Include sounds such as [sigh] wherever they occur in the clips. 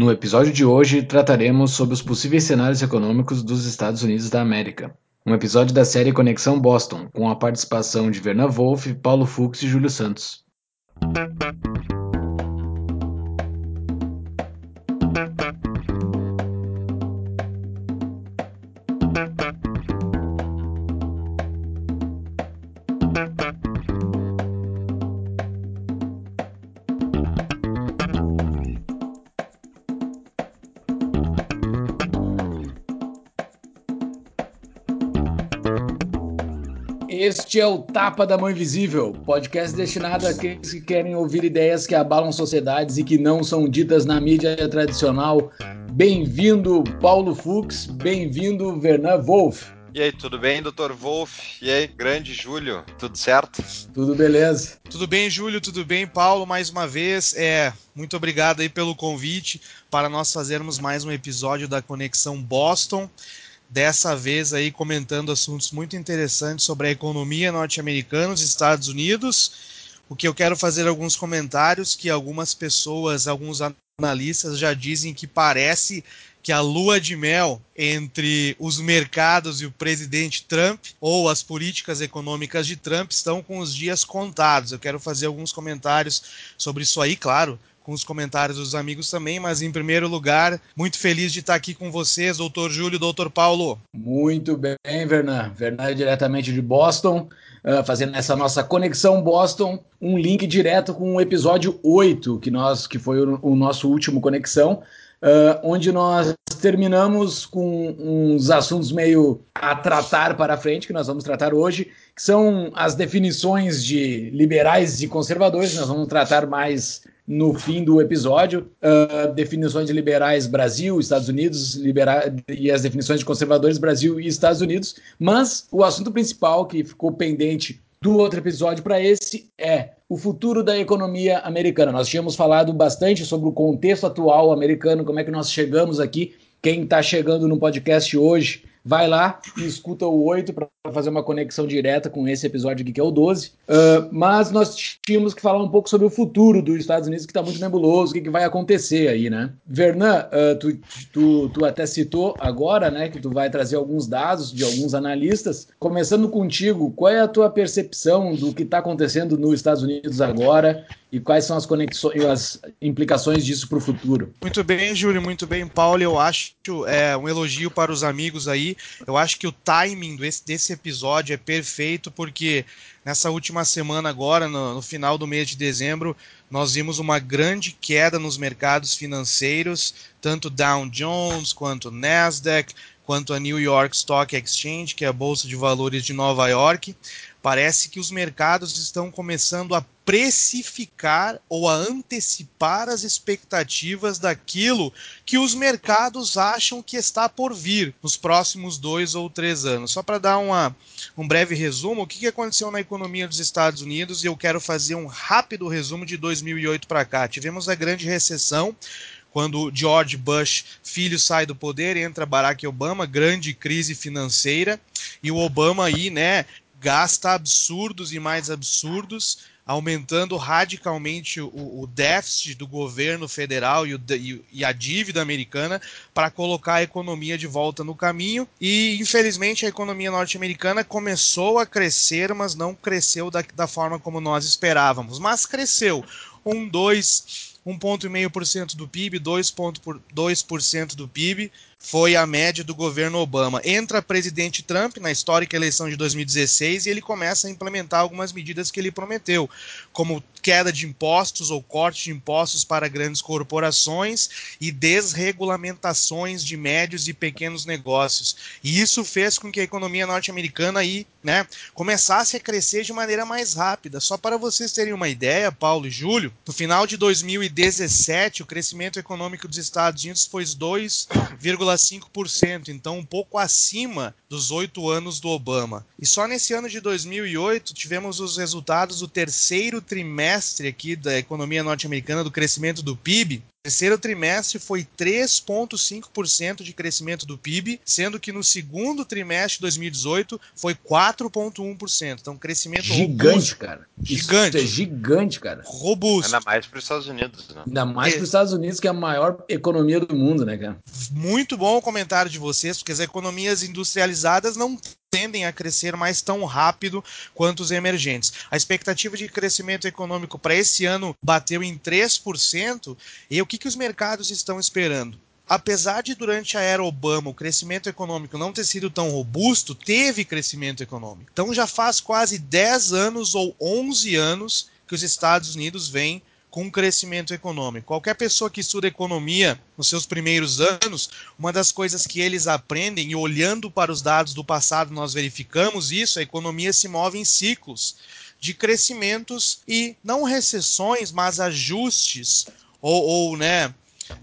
No episódio de hoje trataremos sobre os possíveis cenários econômicos dos Estados Unidos da América. Um episódio da série Conexão Boston, com a participação de Verna Wolff, Paulo Fux e Júlio Santos. Este é o Tapa da Mão Invisível, podcast destinado àqueles que querem ouvir ideias que abalam sociedades e que não são ditas na mídia tradicional. Bem-vindo, Paulo Fux, bem-vindo, Vernan Wolff. E aí, tudo bem, Dr. Wolff? E aí, grande Júlio, tudo certo? Tudo beleza. Tudo bem, Júlio, tudo bem, Paulo, mais uma vez. É, muito obrigado aí pelo convite para nós fazermos mais um episódio da Conexão Boston dessa vez aí comentando assuntos muito interessantes sobre a economia norte-americana, os Estados Unidos. O que eu quero fazer alguns comentários que algumas pessoas, alguns analistas já dizem que parece que a lua de mel entre os mercados e o presidente Trump ou as políticas econômicas de Trump estão com os dias contados. Eu quero fazer alguns comentários sobre isso aí, claro, com os comentários dos amigos também, mas em primeiro lugar, muito feliz de estar aqui com vocês, doutor Júlio, doutor Paulo. Muito bem, Vernan. Vernan diretamente de Boston, uh, fazendo essa nossa conexão Boston, um link direto com o episódio 8, que, nós, que foi o, o nosso último conexão, Uh, onde nós terminamos com uns assuntos meio a tratar para frente, que nós vamos tratar hoje, que são as definições de liberais e conservadores, nós vamos tratar mais no fim do episódio, uh, definições de liberais Brasil, Estados Unidos, libera e as definições de conservadores Brasil e Estados Unidos, mas o assunto principal que ficou pendente do outro episódio para esse é o futuro da economia americana. Nós tínhamos falado bastante sobre o contexto atual americano, como é que nós chegamos aqui. Quem está chegando no podcast hoje vai lá e escuta o 8 para fazer uma conexão direta com esse episódio aqui, que é o 12. Uh, ah, mas nós tínhamos que falar um pouco sobre o futuro dos Estados Unidos, que está muito nebuloso, o que, que, vai acontecer aí, né? Vernan, uh, tu, tu, tu, até citou agora, né, que tu vai trazer alguns dados de alguns analistas. Começando contigo, qual é a tua percepção do que está acontecendo nos Estados Unidos agora e quais são as conexões, as implicações disso para o futuro? Muito bem, Júlio, muito bem, Paulo. Eu acho é, um elogio para os amigos aí. Eu acho que o timing desse, desse episódio é perfeito porque nessa última semana agora, no, no final do mês de dezembro, nós vimos uma grande queda nos mercados financeiros, tanto Dow Jones quanto Nasdaq, quanto a New York Stock Exchange, que é a bolsa de valores de Nova York. Parece que os mercados estão começando a precificar ou a antecipar as expectativas daquilo que os mercados acham que está por vir nos próximos dois ou três anos. Só para dar uma, um breve resumo, o que aconteceu na economia dos Estados Unidos, e eu quero fazer um rápido resumo de 2008 para cá. Tivemos a grande recessão, quando George Bush, filho, sai do poder, entra Barack Obama, grande crise financeira, e o Obama aí, né, gasta absurdos e mais absurdos, aumentando radicalmente o, o déficit do governo federal e, o, e, a dívida americana para colocar a economia de volta no caminho. E, infelizmente, a economia norte-americana começou a crescer, mas não cresceu da, da forma como nós esperávamos. Mas cresceu um, dois, 1,5% do PIB, 2,2% do PIB foi a média do governo Obama. Entra presidente Trump na histórica eleição de 2016 e ele começa a implementar algumas medidas que ele prometeu, como queda de impostos ou corte de impostos para grandes corporações e desregulamentações de médios e pequenos negócios. E isso fez com que a economia norte-americana aí, né, começasse a crescer de maneira mais rápida. Só para vocês terem uma ideia, Paulo e Júlio, no final de 2017, o crescimento econômico dos Estados Unidos foi 2,5 0,5%, então um pouco acima dos oito anos do Obama. E só nesse ano de 2008 tivemos os resultados do terceiro trimestre aqui da economia norte-americana, do crescimento do PIB, terceiro trimestre foi 3,5% de crescimento do PIB, sendo que no segundo trimestre de 2018 foi 4,1%. Então, crescimento gigante, robusto. cara. Gigante. Isso é gigante, cara. Robusto. Ainda mais para os Estados Unidos, né? Ainda mais é. para os Estados Unidos, que é a maior economia do mundo, né, cara? Muito bom o comentário de vocês, porque as economias industrializadas não tendem a crescer mais tão rápido quanto os emergentes. A expectativa de crescimento econômico para esse ano bateu em 3%, e o que, que os mercados estão esperando? apesar de durante a era Obama o crescimento econômico não ter sido tão robusto, teve crescimento econômico. Então já faz quase 10 anos ou 11 anos que os Estados Unidos vêm com crescimento econômico. Qualquer pessoa que estuda economia nos seus primeiros anos, uma das coisas que eles aprendem, e olhando para os dados do passado, nós verificamos isso: a economia se move em ciclos de crescimentos e não recessões, mas ajustes, ou, ou né.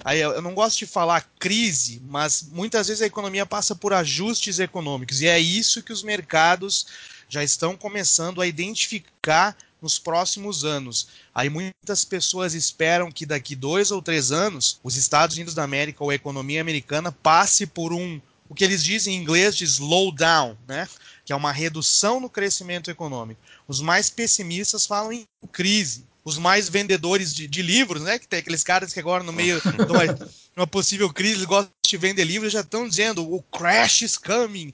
Aí eu não gosto de falar crise, mas muitas vezes a economia passa por ajustes econômicos, e é isso que os mercados já estão começando a identificar nos próximos anos. Aí muitas pessoas esperam que daqui dois ou três anos os Estados Unidos da América ou a economia americana passe por um o que eles dizem em inglês de slowdown, né? que é uma redução no crescimento econômico. Os mais pessimistas falam em crise. Os mais vendedores de, de livros, né? Que tem aqueles caras que agora no meio de uma, uma possível crise gostam de vender livros já estão dizendo o crash is coming,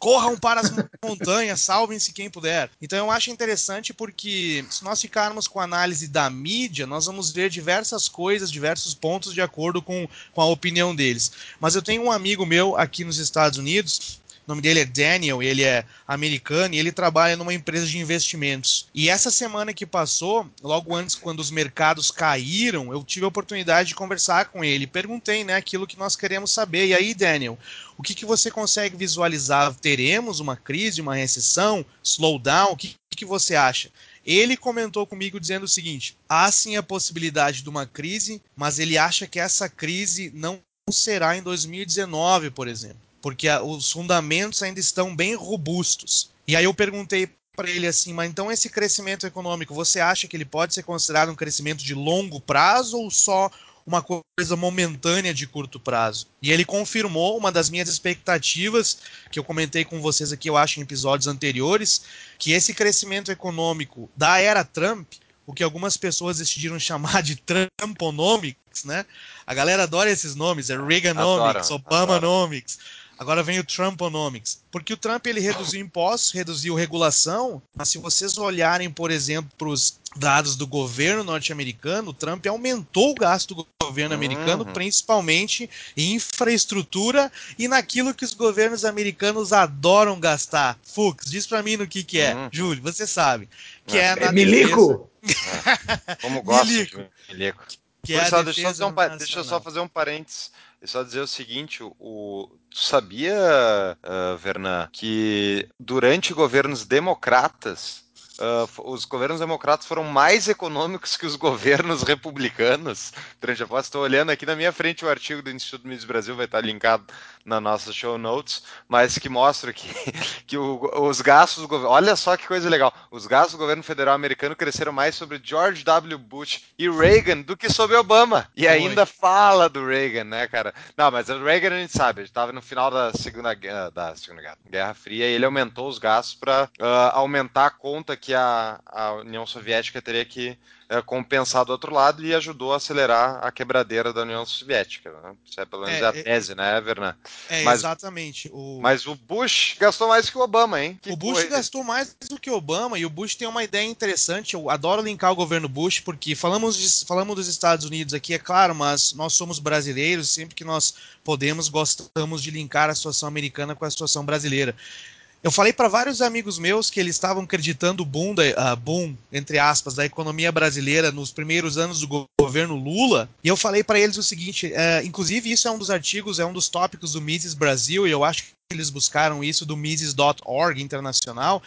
corram para as montanhas, salvem-se quem puder. Então eu acho interessante porque se nós ficarmos com a análise da mídia, nós vamos ver diversas coisas, diversos pontos de acordo com, com a opinião deles. Mas eu tenho um amigo meu aqui nos Estados Unidos o nome dele é Daniel, ele é americano e ele trabalha numa empresa de investimentos. E essa semana que passou, logo antes, quando os mercados caíram, eu tive a oportunidade de conversar com ele. Perguntei, né, aquilo que nós queremos saber. E aí, Daniel, o que, que você consegue visualizar? Teremos uma crise, uma recessão, slowdown? O que, que você acha? Ele comentou comigo dizendo o seguinte: há sim a possibilidade de uma crise, mas ele acha que essa crise não será em 2019, por exemplo porque a, os fundamentos ainda estão bem robustos. E aí eu perguntei para ele assim, mas então esse crescimento econômico, você acha que ele pode ser considerado um crescimento de longo prazo ou só uma coisa momentânea de curto prazo? E ele confirmou uma das minhas expectativas, que eu comentei com vocês aqui, eu acho, em episódios anteriores, que esse crescimento econômico da era Trump, o que algumas pessoas decidiram [laughs] chamar de Trumponomics, né? A galera adora esses nomes, é Reaganomics, Obamanomics. Agora vem o Trumponomics. Porque o Trump ele reduziu impostos, reduziu regulação, mas se vocês olharem, por exemplo, para os dados do governo norte-americano, o Trump aumentou o gasto do governo americano, uhum. principalmente em infraestrutura e naquilo que os governos americanos adoram gastar. Fux, diz para mim no que que é. Uhum. Júlio, você sabe. Que é, é, é Milico! [laughs] É. Como gosta Milico. de Milico. Que é só, deixa, eu um, deixa eu só fazer um parênteses e só dizer o seguinte, o, tu sabia, uh, Vernan, que durante governos democratas Uh, os governos democratas foram mais econômicos que os governos republicanos. Durante a estou olhando aqui na minha frente o artigo do Instituto Mises Brasil, vai estar linkado na nossa show notes, mas que mostra que, [laughs] que o, os gastos do governo. Olha só que coisa legal! Os gastos do governo federal americano cresceram mais sobre George W. Bush e Reagan do que sobre Obama. E Oi. ainda fala do Reagan, né, cara? Não, mas o Reagan a gente sabe, ele estava no final da Segunda, da segunda Guerra, Guerra Fria e ele aumentou os gastos para uh, ah, aumentar a conta que que a, a União Soviética teria que é, compensar do outro lado e ajudou a acelerar a quebradeira da União Soviética. Né? Isso é pelo menos é, a é, tese, é, né, Vernan? É, mas, exatamente. O... Mas o Bush gastou mais que o Obama, hein? Que o Bush coisa. gastou mais do que o Obama e o Bush tem uma ideia interessante. Eu adoro linkar o governo Bush porque falamos, de, falamos dos Estados Unidos aqui, é claro, mas nós somos brasileiros, sempre que nós podemos, gostamos de linkar a situação americana com a situação brasileira. Eu falei para vários amigos meus que eles estavam acreditando o boom, da, uh, boom, entre aspas, da economia brasileira nos primeiros anos do governo Lula. E eu falei para eles o seguinte: uh, inclusive, isso é um dos artigos, é um dos tópicos do Mises Brasil, e eu acho que eles buscaram isso do Mises.org internacional.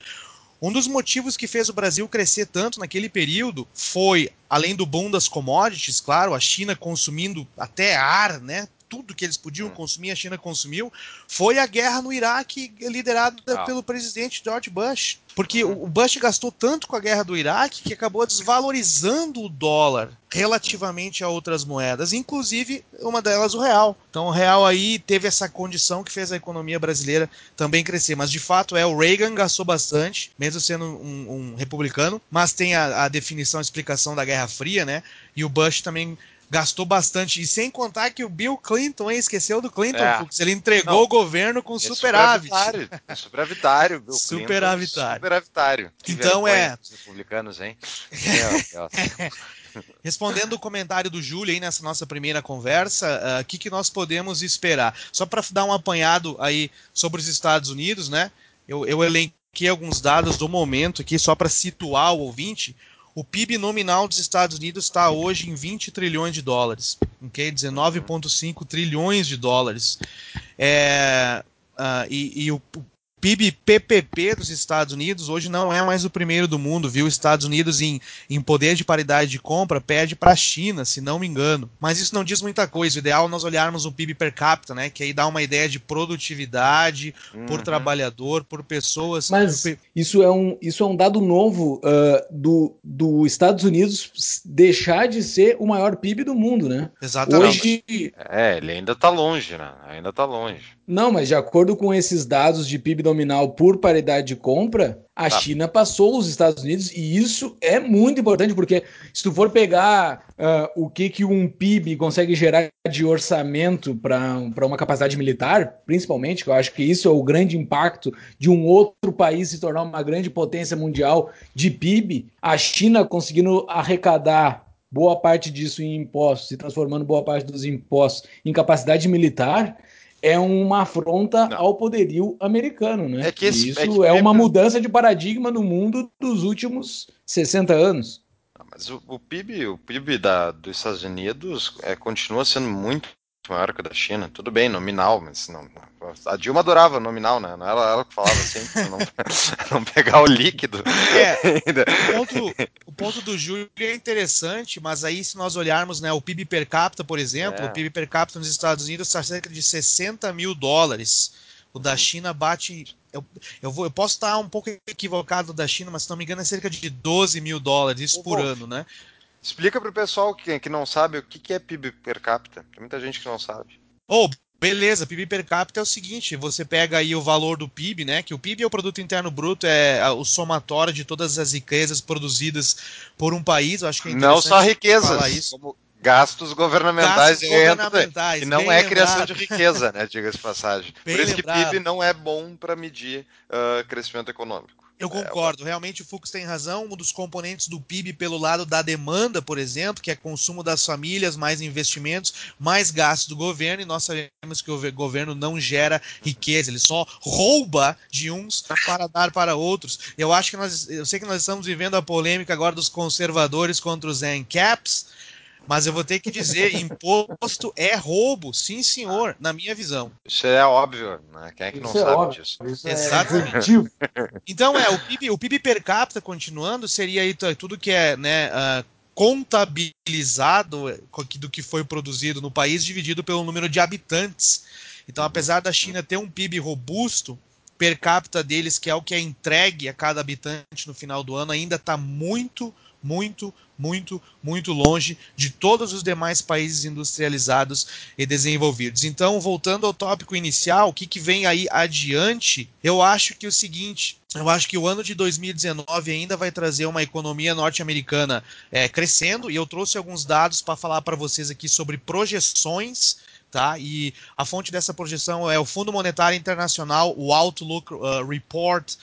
Um dos motivos que fez o Brasil crescer tanto naquele período foi, além do boom das commodities, claro, a China consumindo até ar, né? Tudo que eles podiam hum. consumir, a China consumiu, foi a guerra no Iraque liderada ah. pelo presidente George Bush. Porque o Bush gastou tanto com a guerra do Iraque que acabou desvalorizando o dólar relativamente a outras moedas, inclusive uma delas o real. Então o real aí teve essa condição que fez a economia brasileira também crescer. Mas de fato é o Reagan gastou bastante, mesmo sendo um, um republicano, mas tem a, a definição, a explicação da Guerra Fria, né? E o Bush também gastou bastante. E sem contar que o Bill Clinton, hein, esqueceu do Clinton, é. ele entregou Não, o governo com é superávit. Superavitário, é superavitário Bill superavitário. superavitário. Que então é. Os republicanos, hein? [laughs] Respondendo o comentário do Júlio aí nessa nossa primeira conversa, ah, o uh, que, que nós podemos esperar? Só para dar um apanhado aí sobre os Estados Unidos, né? Eu, eu elenquei alguns dados do momento aqui só para situar o ouvinte. O PIB nominal dos Estados Unidos está hoje em 20 trilhões de dólares, ok? 19,5 trilhões de dólares. É, uh, e, e o, PIB PPP dos Estados Unidos hoje não é mais o primeiro do mundo, viu? Os Estados Unidos em, em poder de paridade de compra perde para a China, se não me engano. Mas isso não diz muita coisa. O ideal é nós olharmos o PIB per capita, né? Que aí dá uma ideia de produtividade uhum. por trabalhador, por pessoas. Mas isso é um, isso é um dado novo uh, do, do Estados Unidos deixar de ser o maior PIB do mundo, né? Exatamente. Hoje... É, ele ainda está longe, né? Ainda está longe. Não, mas de acordo com esses dados de PIB nominal por paridade de compra, a tá. China passou os Estados Unidos e isso é muito importante porque se tu for pegar uh, o que, que um PIB consegue gerar de orçamento para uma capacidade militar, principalmente, que eu acho que isso é o grande impacto de um outro país se tornar uma grande potência mundial de PIB, a China conseguindo arrecadar boa parte disso em impostos, se transformando boa parte dos impostos em capacidade militar, é uma afronta não. ao poderio americano, né? É que esse, isso é, que é uma mudança de paradigma no mundo dos últimos 60 anos. Mas o, o PIB, o PIB da, dos Estados Unidos é, continua sendo muito maior que da China. Tudo bem, nominal, mas não. A Dilma adorava nominal, né? Não ela, ela que falava sempre não, [laughs] [laughs] não pegar o líquido. É, [laughs] o, ponto, o ponto do Júlio é interessante, mas aí se nós olharmos né, o PIB per capita, por exemplo, é. o PIB per capita nos Estados Unidos está cerca de 60 mil dólares. O da. China bate. Eu, eu, vou, eu posso estar um pouco equivocado da China, mas se não me engano é cerca de 12 mil dólares por ano, né? Explica para o pessoal que, que não sabe o que, que é PIB per capita. Tem muita gente que não sabe. Oh, beleza. PIB per capita é o seguinte: você pega aí o valor do PIB, né? Que o PIB é o produto interno bruto, é o somatório de todas as riquezas produzidas por um país. Eu acho que é não só riquezas, como gastos governamentais, gastos governamentais e não é criação de riqueza, né? Diga-se passagem. [laughs] Bem por isso lembrado. que PIB não é bom para medir uh, crescimento econômico. Eu é, concordo, realmente o Fux tem razão. Um dos componentes do PIB pelo lado da demanda, por exemplo, que é consumo das famílias, mais investimentos, mais gastos do governo, e nós sabemos que o governo não gera riqueza, ele só rouba de uns para dar para outros. Eu acho que nós, eu sei que nós estamos vivendo a polêmica agora dos conservadores contra os ANCAPs, mas eu vou ter que dizer, [laughs] imposto é roubo, sim senhor, na minha visão. Isso é óbvio, né? Quem é que isso não é sabe óbvio. disso? Isso é Exatamente. É [laughs] então é, o PIB, o PIB per capita continuando seria aí tudo que é, né, uh, contabilizado do que foi produzido no país dividido pelo número de habitantes. Então, apesar da China ter um PIB robusto, per capita deles, que é o que é entregue a cada habitante no final do ano, ainda está muito, muito, muito, muito longe de todos os demais países industrializados e desenvolvidos. Então, voltando ao tópico inicial, o que, que vem aí adiante, eu acho que é o seguinte. Eu acho que o ano de 2019 ainda vai trazer uma economia norte-americana é, crescendo, e eu trouxe alguns dados para falar para vocês aqui sobre projeções Tá? E a fonte dessa projeção é o Fundo Monetário Internacional, o Outlook uh, Report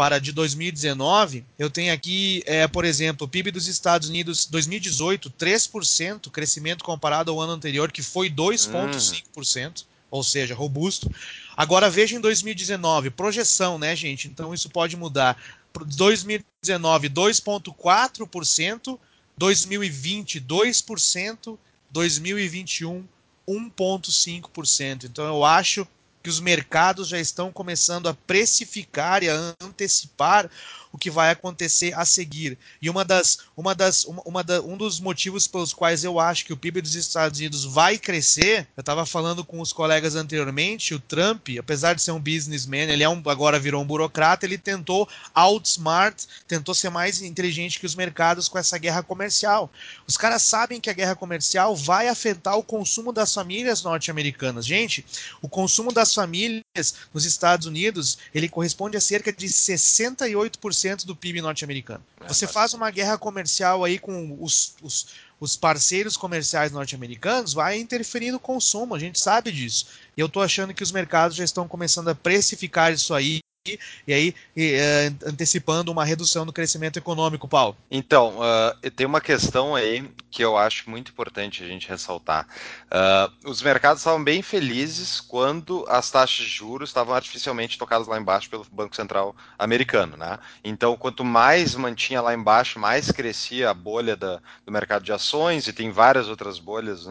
para de 2019, eu tenho aqui, é, por exemplo, o PIB dos Estados Unidos 2018, 3%, crescimento comparado ao ano anterior, que foi 2,5%, hum. ou seja, robusto. Agora veja em 2019, projeção, né, gente? Então isso pode mudar. 2019, 2,4%, 2020, 2%, 2021, 1,5%. Então eu acho que os mercados já estão começando a precificar e a antecipar o que vai acontecer a seguir. E uma das, uma das, uma, uma da, um dos motivos pelos quais eu acho que o PIB dos Estados Unidos vai crescer, eu estava falando com os colegas anteriormente, o Trump, apesar de ser um businessman, ele é um, agora virou um burocrata, ele tentou outsmart, tentou ser mais inteligente que os mercados com essa guerra comercial. Os caras sabem que a guerra comercial vai afetar o consumo das famílias norte-americanas. Gente, o consumo das famílias nos Estados Unidos, ele corresponde a cerca de 68% do PIB norte-americano. É, Você faz uma guerra comercial aí com os, os, os parceiros comerciais norte-americanos, vai interferir no consumo, a gente sabe disso. E eu estou achando que os mercados já estão começando a precificar isso aí e aí e, uh, antecipando uma redução do crescimento econômico, Paulo? Então, uh, tem uma questão aí que eu acho muito importante a gente ressaltar. Uh, os mercados estavam bem felizes quando as taxas de juros estavam artificialmente tocadas lá embaixo pelo Banco Central americano, né? Então, quanto mais mantinha lá embaixo, mais crescia a bolha da, do mercado de ações e tem várias outras bolhas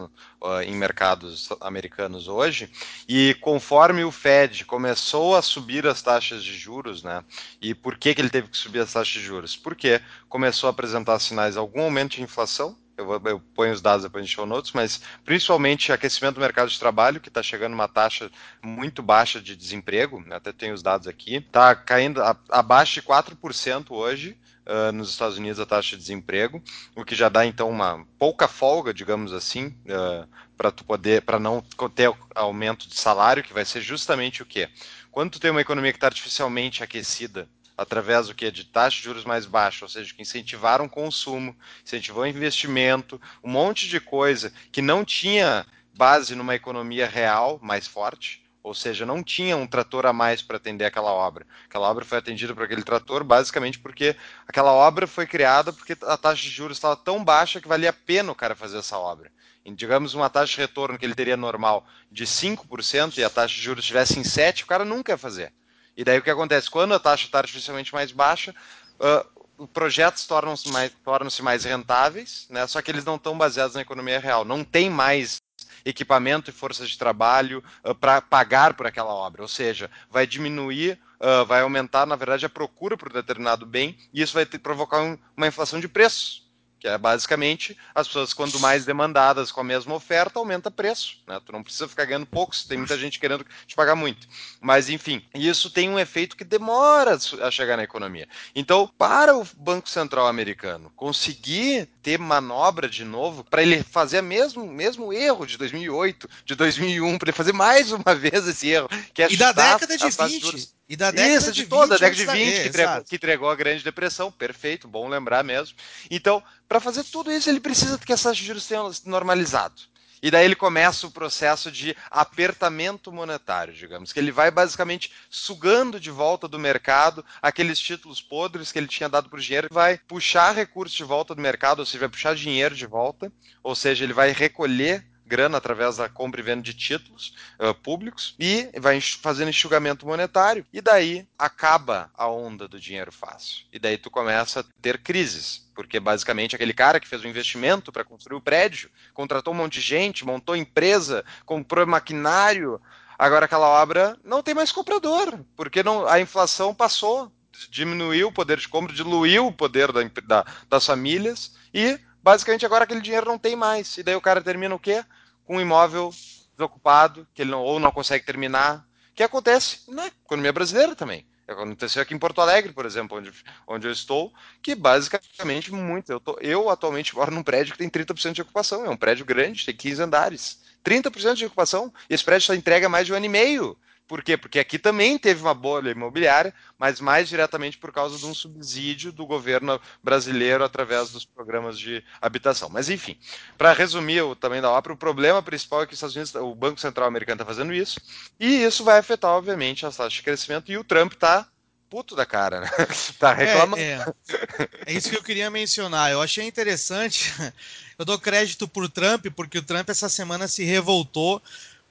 em mercados americanos hoje. E conforme o Fed começou a subir as taxas taxas de juros, né? E por que, que ele teve que subir as taxas de juros? Porque começou a apresentar sinais de algum aumento de inflação. Eu, vou, eu ponho os dados depois em show notes, mas principalmente aquecimento do mercado de trabalho, que está chegando uma taxa muito baixa de desemprego, né? até tenho os dados aqui, está caindo a, abaixo de 4% hoje, Uh, nos Estados Unidos a taxa de desemprego, o que já dá então uma pouca folga, digamos assim, uh, para tu poder, para não ter aumento de salário, que vai ser justamente o quê? Quando tu tem uma economia que está artificialmente aquecida, através do que de taxa de juros mais baixa, ou seja, que incentivaram consumo, incentivou investimento, um monte de coisa que não tinha base numa economia real mais forte, ou seja, não tinha um trator a mais para atender aquela obra. Aquela obra foi atendida por aquele trator basicamente porque aquela obra foi criada porque a taxa de juros estava tão baixa que valia a pena o cara fazer essa obra digamos, uma taxa de retorno que ele teria normal de 5% e a taxa de juros estivesse em 7%, o cara nunca ia fazer. E daí o que acontece? Quando a taxa está artificialmente mais baixa, uh, projetos tornam-se mais, tornam mais rentáveis, né? só que eles não estão baseados na economia real. Não tem mais equipamento e força de trabalho uh, para pagar por aquela obra. Ou seja, vai diminuir, uh, vai aumentar, na verdade, a procura por determinado bem, e isso vai ter, provocar um, uma inflação de preços que é basicamente as pessoas, quando mais demandadas com a mesma oferta, aumenta preço. Né? Tu não precisa ficar ganhando pouco, tem muita gente querendo te pagar muito. Mas, enfim, isso tem um efeito que demora a chegar na economia. Então, para o Banco Central americano conseguir ter manobra de novo, para ele fazer o mesmo, mesmo erro de 2008, de 2001, para ele fazer mais uma [laughs] vez esse erro, que é e da década de 20. E da década Isso, de, de toda a década de 20, que, entregou, que entregou a Grande Depressão, perfeito, bom lembrar mesmo. Então, para fazer tudo isso, ele precisa que essas juros tenham normalizado. E daí ele começa o processo de apertamento monetário, digamos, que ele vai basicamente sugando de volta do mercado aqueles títulos podres que ele tinha dado para o dinheiro, vai puxar recursos de volta do mercado, ou seja, vai puxar dinheiro de volta, ou seja, ele vai recolher grana através da compra e venda de títulos uh, públicos e vai fazendo enxugamento monetário. E daí acaba a onda do dinheiro fácil. E daí tu começa a ter crises. Porque basicamente aquele cara que fez o investimento para construir o prédio, contratou um monte de gente, montou empresa, comprou maquinário, agora aquela obra não tem mais comprador, porque não, a inflação passou, diminuiu o poder de compra, diluiu o poder da, da, das famílias e basicamente agora aquele dinheiro não tem mais. E daí o cara termina o quê? Com um imóvel desocupado, que ele não, ou não consegue terminar, que acontece na economia brasileira também. Aconteceu aqui em Porto Alegre, por exemplo, onde, onde eu estou, que basicamente muito. Eu, tô, eu atualmente moro num prédio que tem 30% de ocupação. É um prédio grande, tem 15 andares. 30% de ocupação. E esse prédio só entrega mais de um ano e meio. Por quê? Porque aqui também teve uma bolha imobiliária, mas mais diretamente por causa de um subsídio do governo brasileiro através dos programas de habitação. Mas enfim, para resumir o tamanho da obra, o problema principal é que os Estados Unidos, o Banco Central americano está fazendo isso, e isso vai afetar, obviamente, as taxas de crescimento, e o Trump está puto da cara, né? [laughs] Tá reclamando. É, é. é, isso que eu queria mencionar. Eu achei interessante. [laughs] Eu dou crédito pro Trump, porque o Trump essa semana se revoltou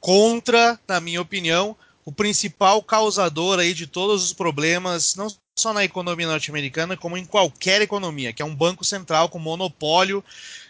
contra, na minha opinião, o principal causador aí de todos os problemas, não só na economia norte-americana, como em qualquer economia, que é um banco central com monopólio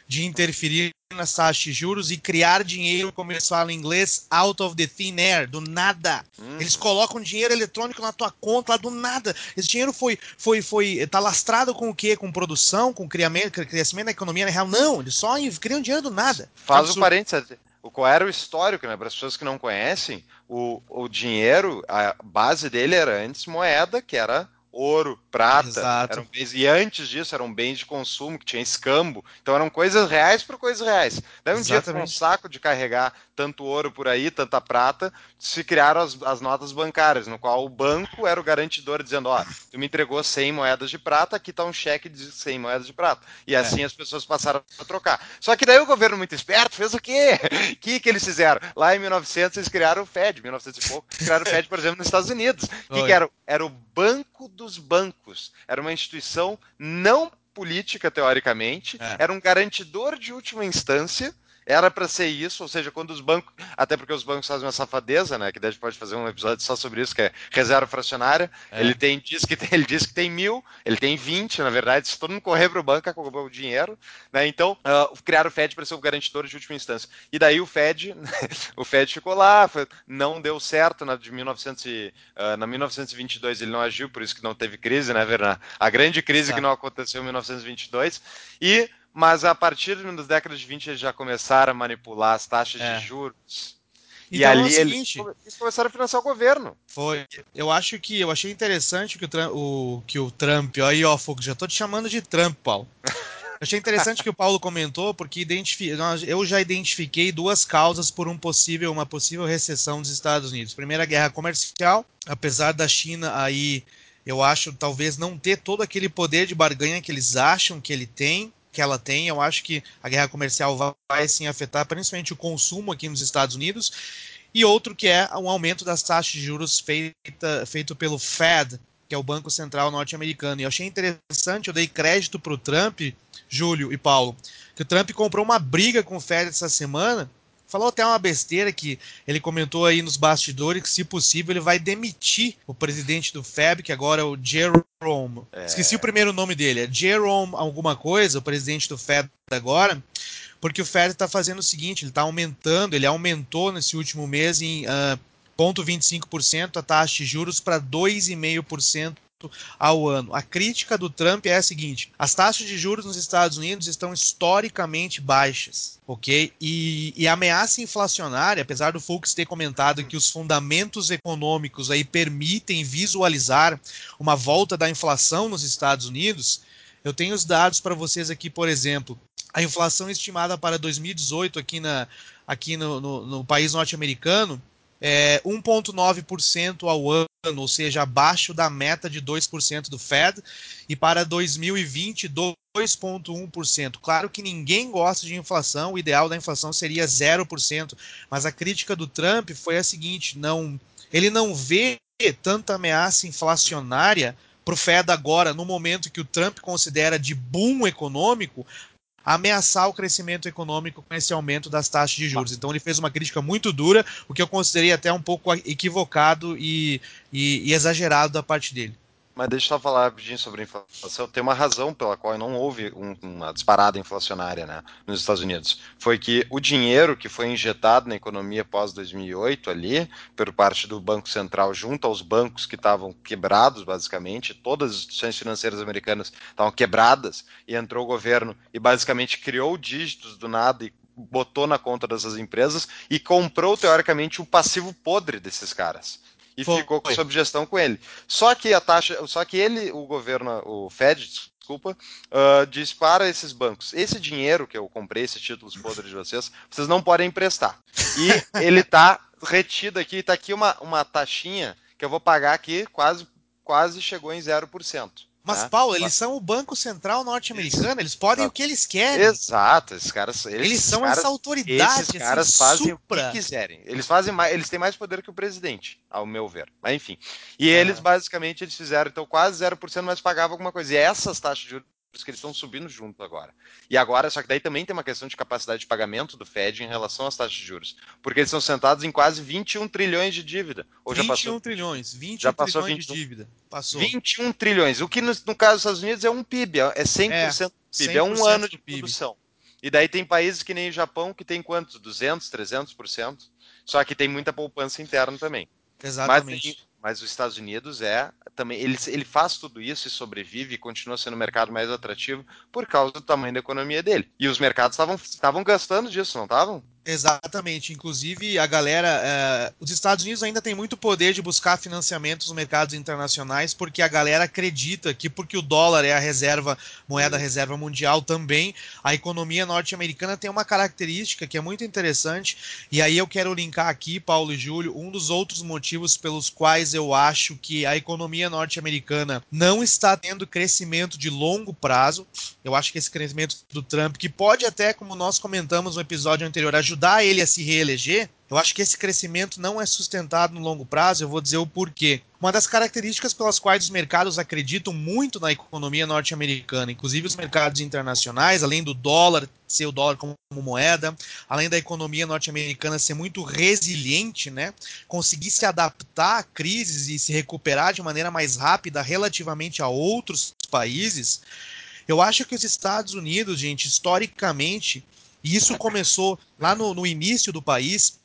de interferir as taxas de juros e criar dinheiro, como eles falam em inglês, out of the thin air, do nada. Hum. Eles colocam dinheiro eletrônico na tua conta lá do nada. Esse dinheiro foi, foi, foi, tá lastrado com o quê? Com produção, com criamento, crescimento da economia na real? Não, eles só criam dinheiro do nada. Faz o parênteses. Qual era o histórico, né? Para as pessoas que não conhecem, o, o dinheiro, a base dele era antes moeda, que era ouro, prata, eram bens, e antes disso eram bens de consumo que tinha escambo, então eram coisas reais por coisas reais. Daí um Exatamente. dia com um saco de carregar tanto ouro por aí, tanta prata, se criaram as, as, notas bancárias, no qual o banco era o garantidor dizendo, ó, tu me entregou 100 moedas de prata, aqui tá um cheque de 100 moedas de prata. E é. assim as pessoas passaram a trocar. Só que daí o governo muito esperto fez o quê? O [laughs] que que eles fizeram? Lá em 1900 eles criaram o Fed, 1900 e pouco, criaram o Fed, por exemplo, nos Estados Unidos. O que, que era? Era o Banco dos Bancos. Era uma instituição não política, teoricamente, é. era um garantidor de última instância, era para ser isso, ou seja, quando os bancos, até porque os bancos fazem uma safadeza, né, que a gente pode fazer um episódio só sobre isso, que é reserva fracionária, é. ele tem, diz que tem, [laughs] ele diz que tem mil, ele tem 20, na verdade, se todo mundo correr para o banco, acabou o dinheiro, né, então uh, criaram o Fed para ser o garantidor de última instância, e daí o Fed, [laughs] o Fed ficou lá, foi, não deu certo na de 1900 uh, na 1922 ele não agiu, por isso que não teve crise, né, Vernan? A grande crise que não aconteceu em 1922, e mas a partir das décadas de 20 eles já começaram a manipular as taxas é. de juros. Então, e ali é seguinte, eles começaram a financiar o governo. Foi. Eu acho que eu achei interessante que o, Trump, o, que o Trump, aí ó, Fogo, já tô te chamando de Trump, Paulo. Eu achei interessante que o Paulo comentou, porque eu já identifiquei duas causas por um possível, uma possível recessão dos Estados Unidos. Primeira, a guerra comercial, apesar da China aí, eu acho, talvez não ter todo aquele poder de barganha que eles acham que ele tem que ela tem. Eu acho que a guerra comercial vai, sim afetar principalmente o consumo aqui nos Estados Unidos. E outro que é um aumento das taxas de juros feita, feito pelo Fed, que é o Banco Central norte-americano. E eu achei interessante, eu dei crédito para o Trump, Júlio e Paulo, que o Trump comprou uma briga com o Fed essa semana Falou até uma besteira que ele comentou aí nos bastidores que, se possível, ele vai demitir o presidente do FEB, que agora é o Jerome. É. Esqueci o primeiro nome dele. É Jerome alguma coisa, o presidente do FED agora. Porque o Fed está fazendo o seguinte, ele está aumentando, ele aumentou nesse último mês em uh, 0,25% a taxa de juros para 2,5% ao ano. A crítica do Trump é a seguinte: as taxas de juros nos Estados Unidos estão historicamente baixas, ok? E, e a ameaça inflacionária, apesar do Fux ter comentado que os fundamentos econômicos aí permitem visualizar uma volta da inflação nos Estados Unidos, eu tenho os dados para vocês aqui, por exemplo. A inflação estimada para 2018 aqui, na, aqui no, no, no país norte-americano é 1,9% ao ano, ou seja, abaixo da meta de 2% do Fed, e para 2020, 2,1%. Claro que ninguém gosta de inflação, o ideal da inflação seria 0%, mas a crítica do Trump foi a seguinte: não, ele não vê tanta ameaça inflacionária para o Fed agora, no momento que o Trump considera de boom econômico, ameaçar o crescimento econômico com esse aumento das taxas de juros. Então ele fez uma crítica muito dura, o que eu considerei até um pouco equivocado e, e, e exagerado da parte dele. Mas deixa eu só falar rapidinho sobre a inflação. Tem uma razão pela qual não houve um, uma disparada inflacionária né, nos Estados Unidos. Foi que o dinheiro que foi injetado na economia pós-2008 ali, por parte do Banco Central, junto aos bancos que estavam quebrados, basicamente, todas as instituições financeiras americanas estavam quebradas, e entrou o governo e basicamente criou dígitos do nada e botou na conta dessas empresas e comprou, teoricamente, o passivo podre desses caras e Foi. ficou com sob gestão com ele. Só que a taxa, só que ele, o governo, o Fed, desculpa, uh, diz para esses bancos: esse dinheiro que eu comprei, esses títulos podres de vocês, vocês não podem emprestar. E [laughs] ele está retido aqui, está aqui uma, uma taxinha que eu vou pagar aqui, quase, quase chegou em 0%. Mas, né? Paulo, eles são o Banco Central norte-americano, eles podem Exato. o que eles querem. Exato, esses caras. Eles, eles são caras, essa autoridade. Esses caras assim, fazem supra. o que quiserem. Eles fazem mais, eles têm mais poder que o presidente, ao meu ver. Mas enfim. E é. eles, basicamente, eles fizeram então quase 0%, mas pagavam alguma coisa. E essas taxas de juros que eles estão subindo junto agora. E agora, só que daí também tem uma questão de capacidade de pagamento do Fed em relação às taxas de juros. Porque eles estão sentados em quase 21 trilhões de dívida. Ou 21 já passou, trilhões, 21 já passou trilhões 21, de dívida. Passou. 21 trilhões. O que no, no, caso dos Estados Unidos é um PIB, é 100% é, do PIB, 100 é um ano de PIB. produção. E daí tem países que nem o Japão que tem quantos? 200, 300%? Só que tem muita poupança interna também. Exatamente. Mas, mas os Estados Unidos é também ele, ele faz tudo isso e sobrevive e continua sendo o mercado mais atrativo por causa do tamanho da economia dele. E os mercados estavam gastando disso, não estavam? Exatamente. Inclusive, a galera. É, os Estados Unidos ainda tem muito poder de buscar financiamentos nos mercados internacionais, porque a galera acredita que, porque o dólar é a reserva, moeda reserva mundial também, a economia norte-americana tem uma característica que é muito interessante. E aí eu quero linkar aqui, Paulo e Júlio, um dos outros motivos pelos quais eu acho que a economia norte-americana não está tendo crescimento de longo prazo. Eu acho que esse crescimento do Trump, que pode até, como nós comentamos no episódio anterior, ajudar ele a se reeleger, eu acho que esse crescimento não é sustentado no longo prazo, eu vou dizer o porquê. Uma das características pelas quais os mercados acreditam muito na economia norte-americana, inclusive os mercados internacionais, além do dólar ser o dólar como moeda, além da economia norte-americana ser muito resiliente, né? Conseguir se adaptar a crises e se recuperar de maneira mais rápida relativamente a outros países. Eu acho que os Estados Unidos, gente, historicamente, e isso começou lá no, no início do país,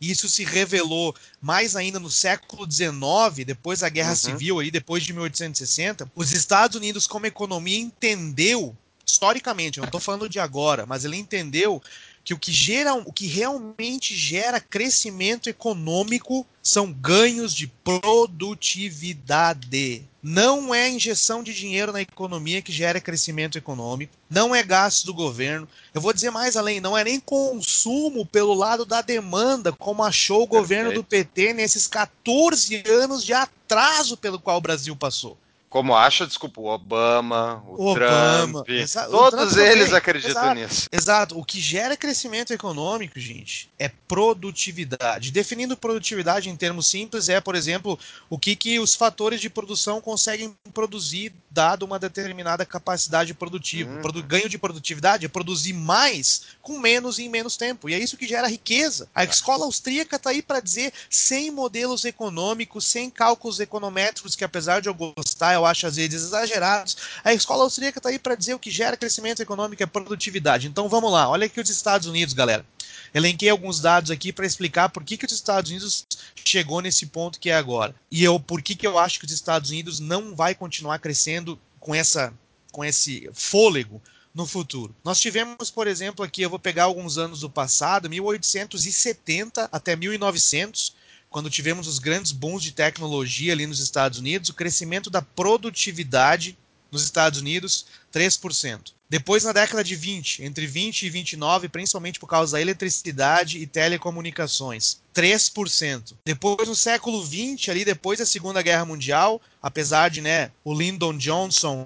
e isso se revelou mais ainda no século XIX, depois da Guerra uhum. Civil, aí, depois de 1860. Os Estados Unidos, como economia, entendeu, historicamente, eu não estou falando de agora, mas ele entendeu que o que gera, o que realmente gera crescimento econômico são ganhos de produtividade. Não é injeção de dinheiro na economia que gera crescimento econômico, não é gasto do governo. Eu vou dizer mais além, não é nem consumo pelo lado da demanda, como achou o governo do PT nesses 14 anos de atraso pelo qual o Brasil passou. Como acha, desculpa, o Obama, o Obama, Trump, todos Trump eles acreditam exato, nisso. Exato. O que gera crescimento econômico, gente, é produtividade. Definindo produtividade em termos simples é, por exemplo, o que, que os fatores de produção conseguem produzir dado uma determinada capacidade produtiva. Uhum. Produ ganho de produtividade é produzir mais com menos e em menos tempo. E é isso que gera riqueza. A escola austríaca está aí para dizer sem modelos econômicos, sem cálculos econométricos, que apesar de eu gostar, eu acho às vezes exagerados. A escola austríaca está aí para dizer o que gera crescimento econômico é produtividade. Então vamos lá, olha aqui os Estados Unidos, galera. Elenquei alguns dados aqui para explicar por que, que os Estados Unidos chegou nesse ponto que é agora. E eu por que, que eu acho que os Estados Unidos não vai continuar crescendo com essa com esse fôlego no futuro. Nós tivemos, por exemplo, aqui eu vou pegar alguns anos do passado, 1870 até 1900, quando tivemos os grandes booms de tecnologia ali nos Estados Unidos, o crescimento da produtividade nos Estados Unidos, 3%. Depois, na década de 20, entre 20 e 29, principalmente por causa da eletricidade e telecomunicações, 3%. Depois, no século 20, ali depois da Segunda Guerra Mundial, apesar de né, o Lyndon Johnson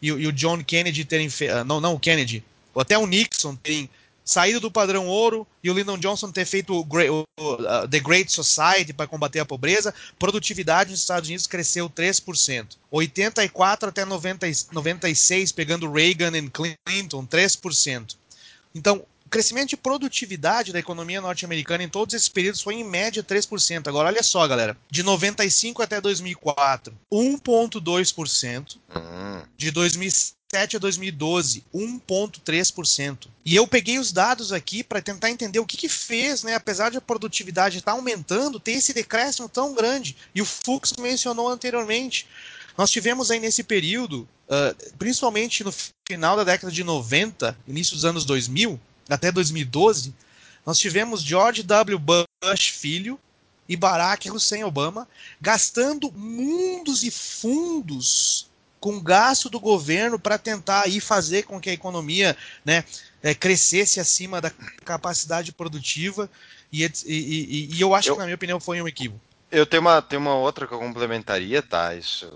e, e o John Kennedy terem. Não, não o Kennedy, até o Nixon terem saído do padrão ouro e o Lyndon Johnson ter feito o, o, uh, The Great Society para combater a pobreza, produtividade nos Estados Unidos cresceu 3%. 84 até 90, 96, pegando Reagan e Clinton, 3%. Então, o crescimento de produtividade da economia norte-americana em todos esses períodos foi em média 3%. Agora, olha só, galera. De 95 até 2004, 1,2%. Uhum. De 2007 2007 a 2012, 1,3%. E eu peguei os dados aqui para tentar entender o que, que fez, né, apesar de a produtividade estar tá aumentando, ter esse decréscimo tão grande. E o Fux mencionou anteriormente. Nós tivemos aí nesse período, uh, principalmente no final da década de 90, início dos anos 2000, até 2012, nós tivemos George W. Bush filho e Barack Hussein Obama gastando mundos e fundos com gasto do governo para tentar aí fazer com que a economia né, é, crescesse acima da capacidade produtiva. E, e, e, e eu acho eu, que, na minha opinião, foi um equívoco. Eu tenho uma, tenho uma outra que eu complementaria, tá? Isso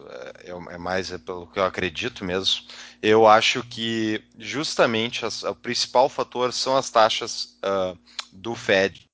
é, é mais é pelo que eu acredito mesmo. Eu acho que justamente as, o principal fator são as taxas uh, do Fed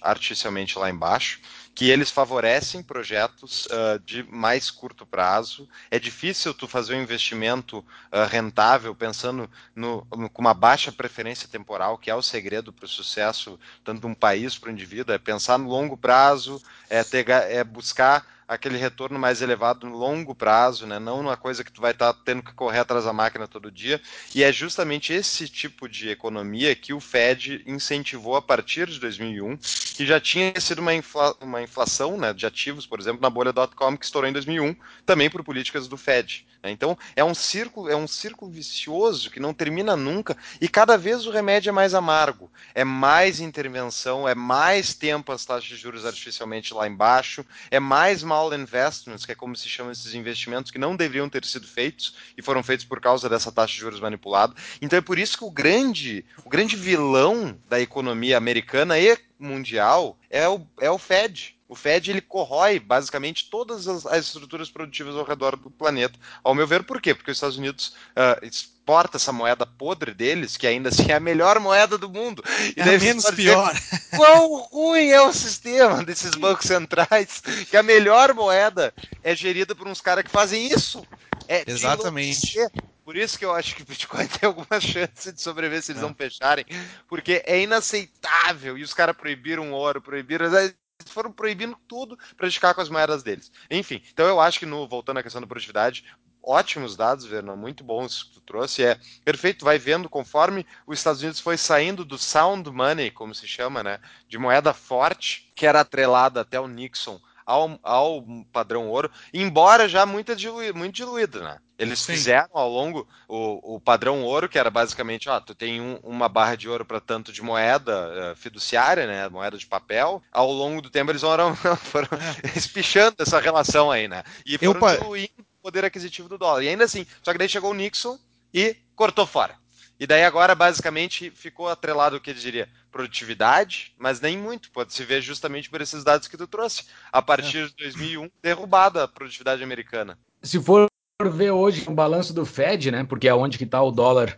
artificialmente lá embaixo que eles favorecem projetos uh, de mais curto prazo. É difícil tu fazer um investimento uh, rentável pensando no, no, com uma baixa preferência temporal, que é o segredo para o sucesso tanto de um país para o indivíduo, é pensar no longo prazo, é, ter, é buscar aquele retorno mais elevado no longo prazo, né? Não numa coisa que tu vai estar tá tendo que correr atrás da máquina todo dia. E é justamente esse tipo de economia que o Fed incentivou a partir de 2001, que já tinha sido uma, infla, uma inflação né, de ativos, por exemplo, na bolha dot-com que estourou em 2001, também por políticas do Fed. Né? Então é um círculo, é um círculo vicioso que não termina nunca e cada vez o remédio é mais amargo, é mais intervenção, é mais tempo as taxas de juros artificialmente lá embaixo, é mais mal investments, que é como se chamam esses investimentos que não deveriam ter sido feitos e foram feitos por causa dessa taxa de juros manipulada. Então é por isso que o grande, o grande vilão da economia americana e mundial é o, é o Fed. O Fed ele corrói basicamente todas as, as, estruturas produtivas ao redor do planeta. Ao meu ver, por quê? Porque os Estados Unidos uh, exporta essa moeda podre deles, que ainda assim é a melhor moeda do mundo. E é menos pior. Quão ruim é o sistema desses bancos centrais, que a melhor moeda é gerida por uns caras que fazem isso. É Exatamente. Por isso que eu acho que o Bitcoin [laughs] tem alguma chance de sobreviver se eles é. não fecharem, porque é inaceitável. E os caras proibiram o ouro, proibiram foram proibindo tudo para ficar com as moedas deles. Enfim, então eu acho que no voltando à questão da produtividade, ótimos dados, Vernon, muito bons que tu trouxe. É perfeito, vai vendo conforme os Estados Unidos foi saindo do sound money, como se chama, né, de moeda forte, que era atrelada até o Nixon ao, ao padrão ouro, embora já muito, diluído, muito diluído, né? Eles Sim. fizeram ao longo o, o, padrão ouro, que era basicamente, ó, tu tem um, uma barra de ouro para tanto de moeda uh, fiduciária, né, moeda de papel. Ao longo do tempo eles foram, [laughs] foram é. espichando essa relação aí, né? E foram Eu, diluindo o poder aquisitivo do dólar. E ainda assim, só que daí chegou o Nixon e cortou fora. E daí agora basicamente ficou atrelado o que ele diria produtividade, mas nem muito. Pode se ver justamente por esses dados que tu trouxe. A partir de 2001, derrubada a produtividade americana. Se for ver hoje o balanço do Fed, né? Porque é onde que está o dólar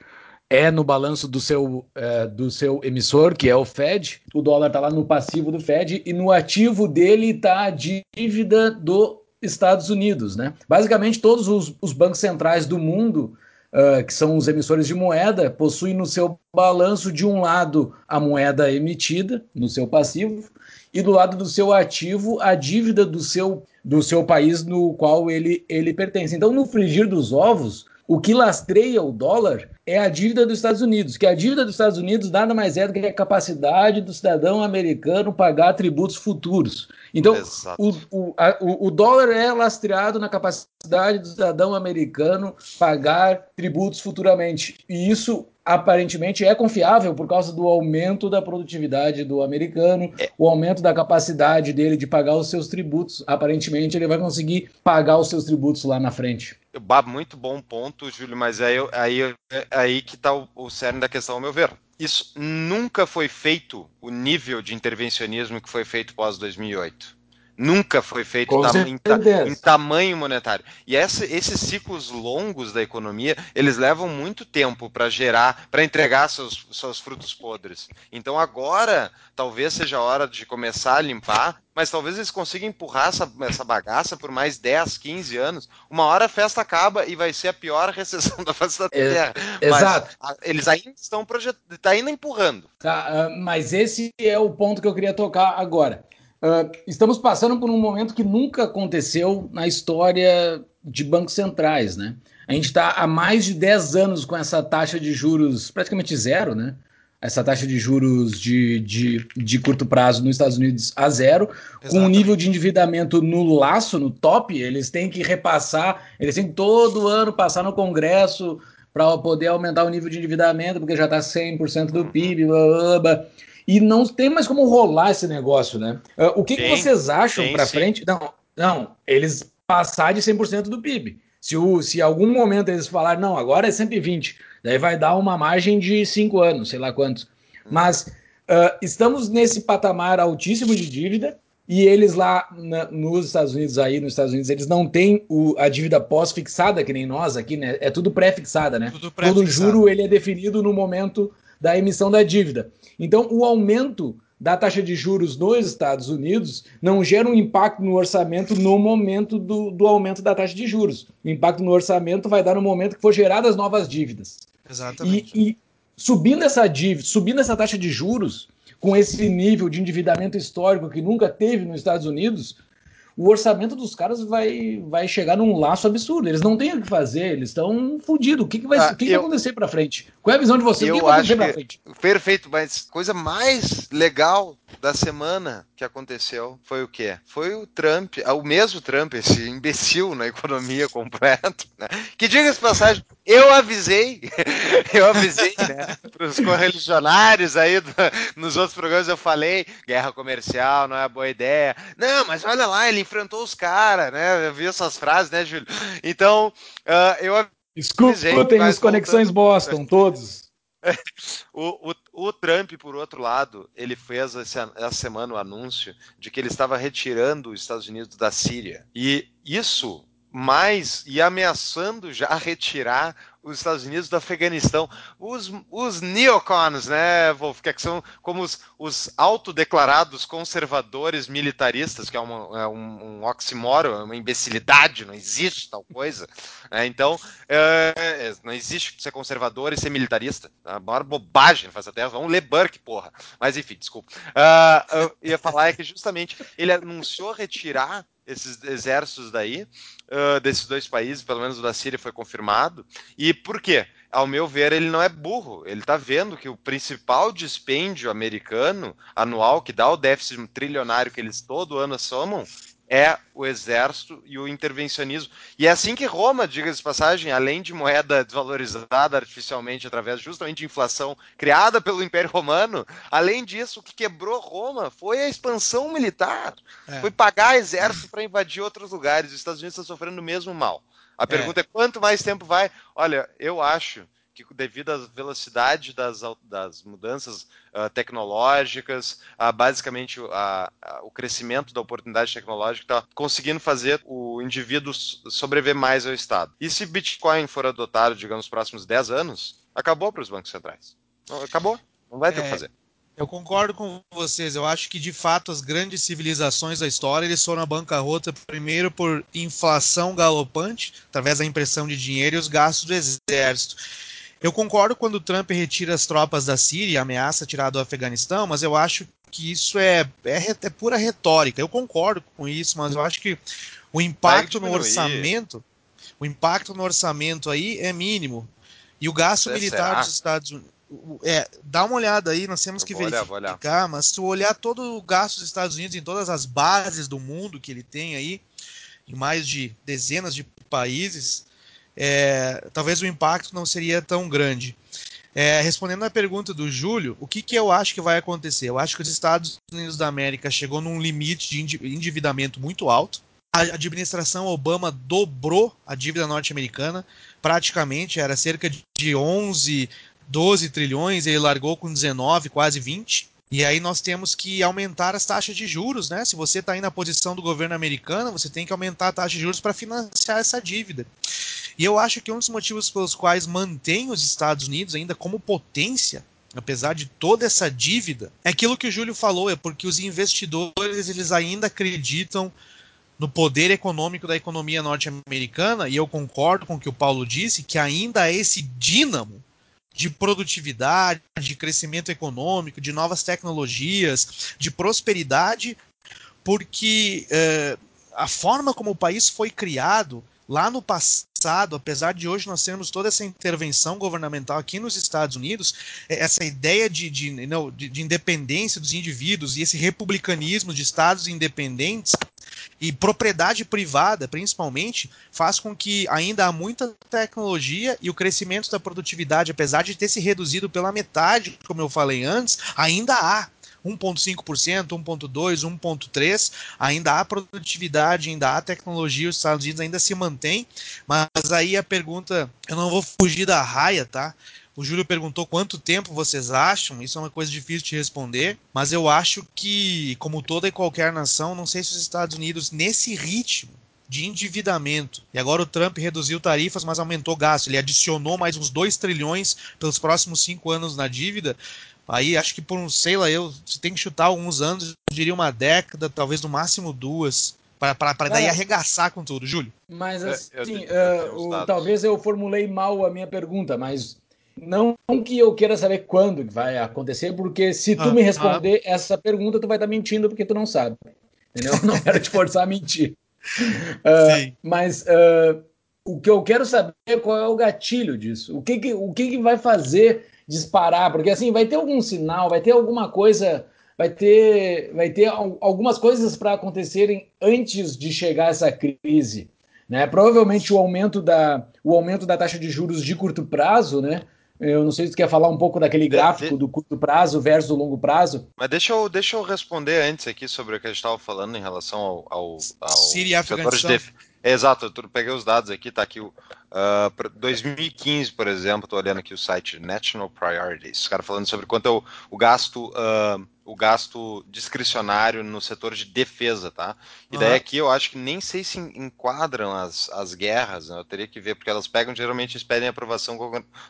é no balanço do seu, é, do seu emissor, que é o Fed. O dólar está lá no passivo do Fed e no ativo dele está a dívida dos Estados Unidos, né? Basicamente todos os, os bancos centrais do mundo uh, que são os emissores de moeda, possuem no seu balanço, de um lado, a moeda emitida, no seu passivo, e do lado do seu ativo, a dívida do seu, do seu país no qual ele, ele pertence. Então, no frigir dos ovos, o que lastreia o dólar é a dívida dos Estados Unidos, que a dívida dos Estados Unidos nada mais é do que a capacidade do cidadão americano pagar tributos futuros. Então, o, o, a, o, dólar é lastreado na capacidade do cidadão americano pagar tributos futuramente. E isso aparentemente é confiável por causa do aumento da produtividade do americano, é. o aumento da capacidade dele de pagar os seus tributos. Aparentemente ele vai conseguir pagar os seus tributos lá na frente. Muito bom ponto, Júlio, mas aí, aí, aí que está o, o cerne da questão, ao meu ver. Isso nunca foi feito, o nível de intervencionismo que foi feito pós 2008. Nunca foi feito em, em, tamanho monetário. E essa, esses ciclos longos da economia, eles levam muito tempo para gerar, para entregar seus, seus frutos podres. Então agora, talvez seja a hora de começar a limpar, mas talvez eles consigam empurrar essa, essa bagaça por mais 10, 15 anos. Uma hora a festa acaba e vai ser a pior [laughs] recessão da face da é, Terra. É, exato. Mas, eles ainda estão projetando, está ainda empurrando. Tá, uh, mas esse é o ponto que eu queria tocar agora. Uh, estamos passando por um momento que nunca aconteceu na história de bancos centrais, né? A gente está há mais de 10 anos com essa taxa de juros praticamente zero, né? Essa taxa de juros de, de, de curto prazo nos Estados Unidos a zero, Exatamente. com um nível de endividamento no laço, no top, eles têm que repassar, eles têm que todo ano passar no Congresso para poder aumentar o nível de endividamento, porque já está 100% do PIB, blá, blá, blá e não tem mais como rolar esse negócio, né? Uh, o que, que vocês acham para frente? Não, não, eles passar de 100% do PIB. Se, o, se algum momento eles falarem, não, agora é 120, daí vai dar uma margem de 5 anos, sei lá quantos. Mas uh, estamos nesse patamar altíssimo de dívida e eles lá na, nos Estados Unidos, aí nos Estados Unidos, eles não têm o, a dívida pós-fixada, que nem nós aqui, né? É tudo pré-fixada, né? Tudo pré Todo juro ele é definido no momento da emissão da dívida. Então, o aumento da taxa de juros nos Estados Unidos não gera um impacto no orçamento no momento do, do aumento da taxa de juros. O impacto no orçamento vai dar no momento que for geradas novas dívidas. Exatamente. E, e subindo essa dívida, subindo essa taxa de juros, com esse nível de endividamento histórico que nunca teve nos Estados Unidos, o orçamento dos caras vai, vai chegar num laço absurdo. Eles não têm o que fazer, eles estão fodidos. O que, que, vai, ah, que, que vai acontecer para frente? Qual é a visão de vocês? Eu o que, que vai acontecer para frente? Perfeito, mas coisa mais legal da semana que aconteceu foi o quê? Foi o Trump, ah, o mesmo Trump, esse imbecil na economia [laughs] completo, né? que diga-se passagem, eu avisei, [laughs] eu avisei, né, para os correligionários aí do, nos outros programas, eu falei, guerra comercial não é boa ideia. Não, mas olha lá, ele enfrentou os caras, né? Eu vi essas frases, né, Júlio? Então, uh, eu Escutem os Conexões Boston, todos. [laughs] o, o, o, Trump, por outro lado, ele fez essa, semana o anúncio de que ele estava retirando os Estados Unidos da Síria. E isso mais e ameaçando já retirar os Estados Unidos do Afeganistão. Os, os neocons, né, Wolf, que, é são como os, os autodeclarados conservadores militaristas, que é, uma, é um, um oxímoro, uma imbecilidade, não existe tal coisa. É, então, é, é não existe ser conservador e ser militarista. É a maior bobagem faz a terra. Vamos ler Burke, porra. Mas enfim, desculpa. Uh, eu ia falar é que justamente ele anunciou retirar esses exércitos daí, uh, desses dois países, pelo menos o da Síria foi confirmado. E por quê? Ao meu ver, ele não é burro. Ele está vendo que o principal dispêndio americano anual, que dá o déficit trilionário que eles todo ano somam, é o exército e o intervencionismo. E é assim que Roma, diga-se de passagem, além de moeda desvalorizada artificialmente através justamente de inflação criada pelo Império Romano, além disso, o que quebrou Roma foi a expansão militar. É. Foi pagar exército para invadir outros lugares. Os Estados Unidos estão sofrendo o mesmo mal. A é. pergunta é. é quanto mais tempo vai? Olha, eu acho que devido à velocidade das, das mudanças uh, tecnológicas, uh, basicamente o crescimento da oportunidade tecnológica está conseguindo fazer o indivíduo sobreviver mais ao Estado. E se Bitcoin for adotado, digamos, nos próximos 10 anos, acabou para os bancos centrais. Acabou. Não vai ter o é... que fazer. Eu concordo com vocês. Eu acho que de fato as grandes civilizações da história eles foram à bancarrota primeiro por inflação galopante, através da impressão de dinheiro e os gastos do exército. Eu concordo quando o Trump retira as tropas da Síria e ameaça tirar do Afeganistão, mas eu acho que isso é, é, é pura retórica. Eu concordo com isso, mas eu acho que o impacto no orçamento, o impacto no orçamento aí é mínimo. E o gasto militar será? dos Estados Unidos. É, dá uma olhada aí, nós temos que verificar, olhar, olhar. mas se olhar todo o gasto dos Estados Unidos em todas as bases do mundo que ele tem aí, em mais de dezenas de países, é, talvez o impacto não seria tão grande. É, respondendo à pergunta do Júlio, o que, que eu acho que vai acontecer? Eu acho que os Estados Unidos da América chegou num limite de endividamento muito alto. A administração Obama dobrou a dívida norte-americana, praticamente era cerca de 11, 12 trilhões, ele largou com 19, quase 20. E aí nós temos que aumentar as taxas de juros, né? Se você está aí na posição do governo americano, você tem que aumentar a taxa de juros para financiar essa dívida. E eu acho que um dos motivos pelos quais mantém os Estados Unidos ainda como potência, apesar de toda essa dívida, é aquilo que o Júlio falou, é porque os investidores eles ainda acreditam no poder econômico da economia norte-americana, e eu concordo com o que o Paulo disse, que ainda é esse dínamo de produtividade, de crescimento econômico, de novas tecnologias, de prosperidade, porque é, a forma como o país foi criado lá no passado, apesar de hoje nós termos toda essa intervenção governamental aqui nos Estados Unidos, é, essa ideia de, de, não, de, de independência dos indivíduos e esse republicanismo de estados independentes e propriedade privada, principalmente, faz com que ainda há muita tecnologia e o crescimento da produtividade, apesar de ter se reduzido pela metade, como eu falei antes, ainda há. 1,5%, 1,2%, 1,3%, ainda há produtividade, ainda há tecnologia, os Estados Unidos ainda se mantém, mas aí a pergunta, eu não vou fugir da raia, tá? O Júlio perguntou quanto tempo vocês acham, isso é uma coisa difícil de responder, mas eu acho que, como toda e qualquer nação, não sei se os Estados Unidos, nesse ritmo de endividamento, e agora o Trump reduziu tarifas, mas aumentou gasto, ele adicionou mais uns 2 trilhões pelos próximos cinco anos na dívida, aí acho que por um, sei lá, eu se tem que chutar alguns anos, eu diria uma década, talvez no máximo duas, para daí arregaçar com tudo, Júlio. Mas é, assim, uh, o, talvez eu formulei mal a minha pergunta, mas não que eu queira saber quando vai acontecer, porque se tu ah, me responder ah. essa pergunta, tu vai estar mentindo porque tu não sabe. entendeu? [laughs] Não quero te forçar a mentir. Uh, mas uh, o que eu quero saber é qual é o gatilho disso. O que, que o que, que vai fazer disparar? Porque assim, vai ter algum sinal, vai ter alguma coisa, vai ter, vai ter algumas coisas para acontecerem antes de chegar essa crise. Né? Provavelmente o aumento, da, o aumento da taxa de juros de curto prazo, né? Eu não sei se tu quer falar um pouco daquele gráfico do curto prazo versus o longo prazo. Mas deixa eu, deixa eu responder antes aqui sobre o que a gente estava falando em relação ao, ao, ao Síria setor de def... Exato, eu peguei os dados aqui, tá aqui o uh, 2015, por exemplo, estou olhando aqui o site National Priorities, os caras falando sobre quanto é o, o gasto uh, o gasto discricionário no setor de defesa, tá? E daí aqui eu acho que nem sei se enquadram as, as guerras, né? eu teria que ver, porque elas pegam, geralmente eles pedem aprovação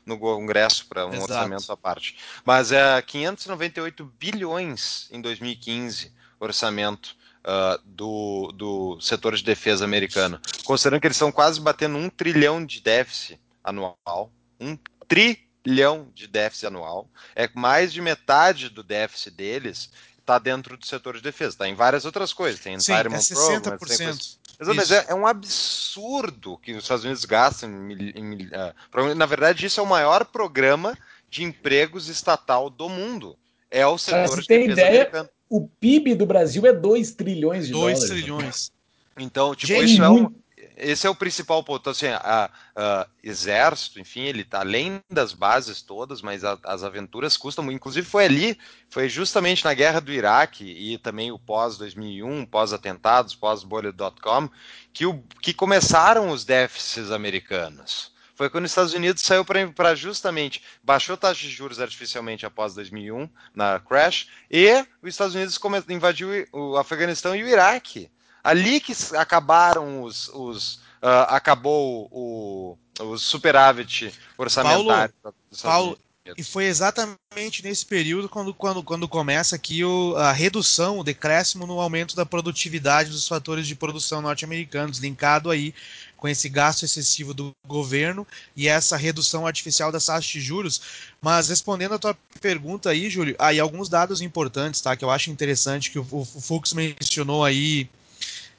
no Congresso para um Exato. orçamento à parte. Mas é 598 bilhões em 2015, orçamento. Uh, do, do setor de defesa americano. Considerando que eles estão quase batendo um trilhão de déficit anual, um trilhão trilhão de déficit anual. É mais de metade do déficit deles está dentro do setor de defesa. Está em várias outras coisas. Tem Sim, é 60%. Program, mas é, é, um absurdo que os Estados Unidos gastam. Em, em, uh, na verdade, isso é o maior programa de empregos estatal do mundo. É o setor de tem defesa ideia, americano. O PIB do Brasil é 2 trilhões de 2 dólares. 2 trilhões. Então, tipo, Gente, isso é um, esse é o principal ponto. Então, assim, a, a exército, enfim, ele está além das bases todas, mas a, as aventuras custam muito. Inclusive, foi ali, foi justamente na guerra do Iraque e também o pós-2001, pós-atentados, pós-bolha.com, que, que começaram os déficits americanos. Foi quando os Estados Unidos saiu para justamente baixou taxa de juros artificialmente após 2001 na crash e os Estados Unidos invadiu o Afeganistão e o Iraque. Ali que acabaram os. os uh, acabou o, o superávit orçamentário. Paulo, Paulo e foi exatamente nesse período quando, quando, quando começa aqui o, a redução, o decréscimo no aumento da produtividade dos fatores de produção norte-americanos, linkado aí com esse gasto excessivo do governo e essa redução artificial das taxas de juros. Mas respondendo a tua pergunta aí, Júlio, aí alguns dados importantes, tá? Que eu acho interessante que o, o Fux mencionou aí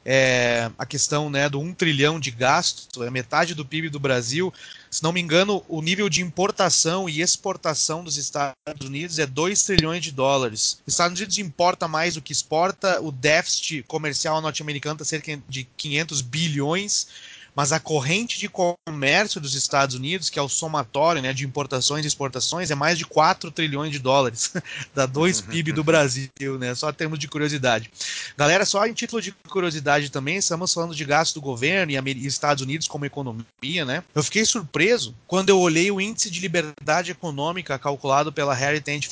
é, a questão né, do 1 trilhão de gasto, é metade do PIB do Brasil. Se não me engano, o nível de importação e exportação dos Estados Unidos é 2 trilhões de dólares. Os Estados Unidos importa mais do que exporta, o déficit comercial norte-americano está cerca de 500 bilhões mas a corrente de comércio dos Estados Unidos, que é o somatório né, de importações e exportações, é mais de 4 trilhões de dólares. Dá 2 PIB do Brasil, né? Só termos de curiosidade. Galera, só em título de curiosidade também, estamos falando de gasto do governo e Estados Unidos como economia, né? Eu fiquei surpreso quando eu olhei o índice de liberdade econômica calculado pela Heritage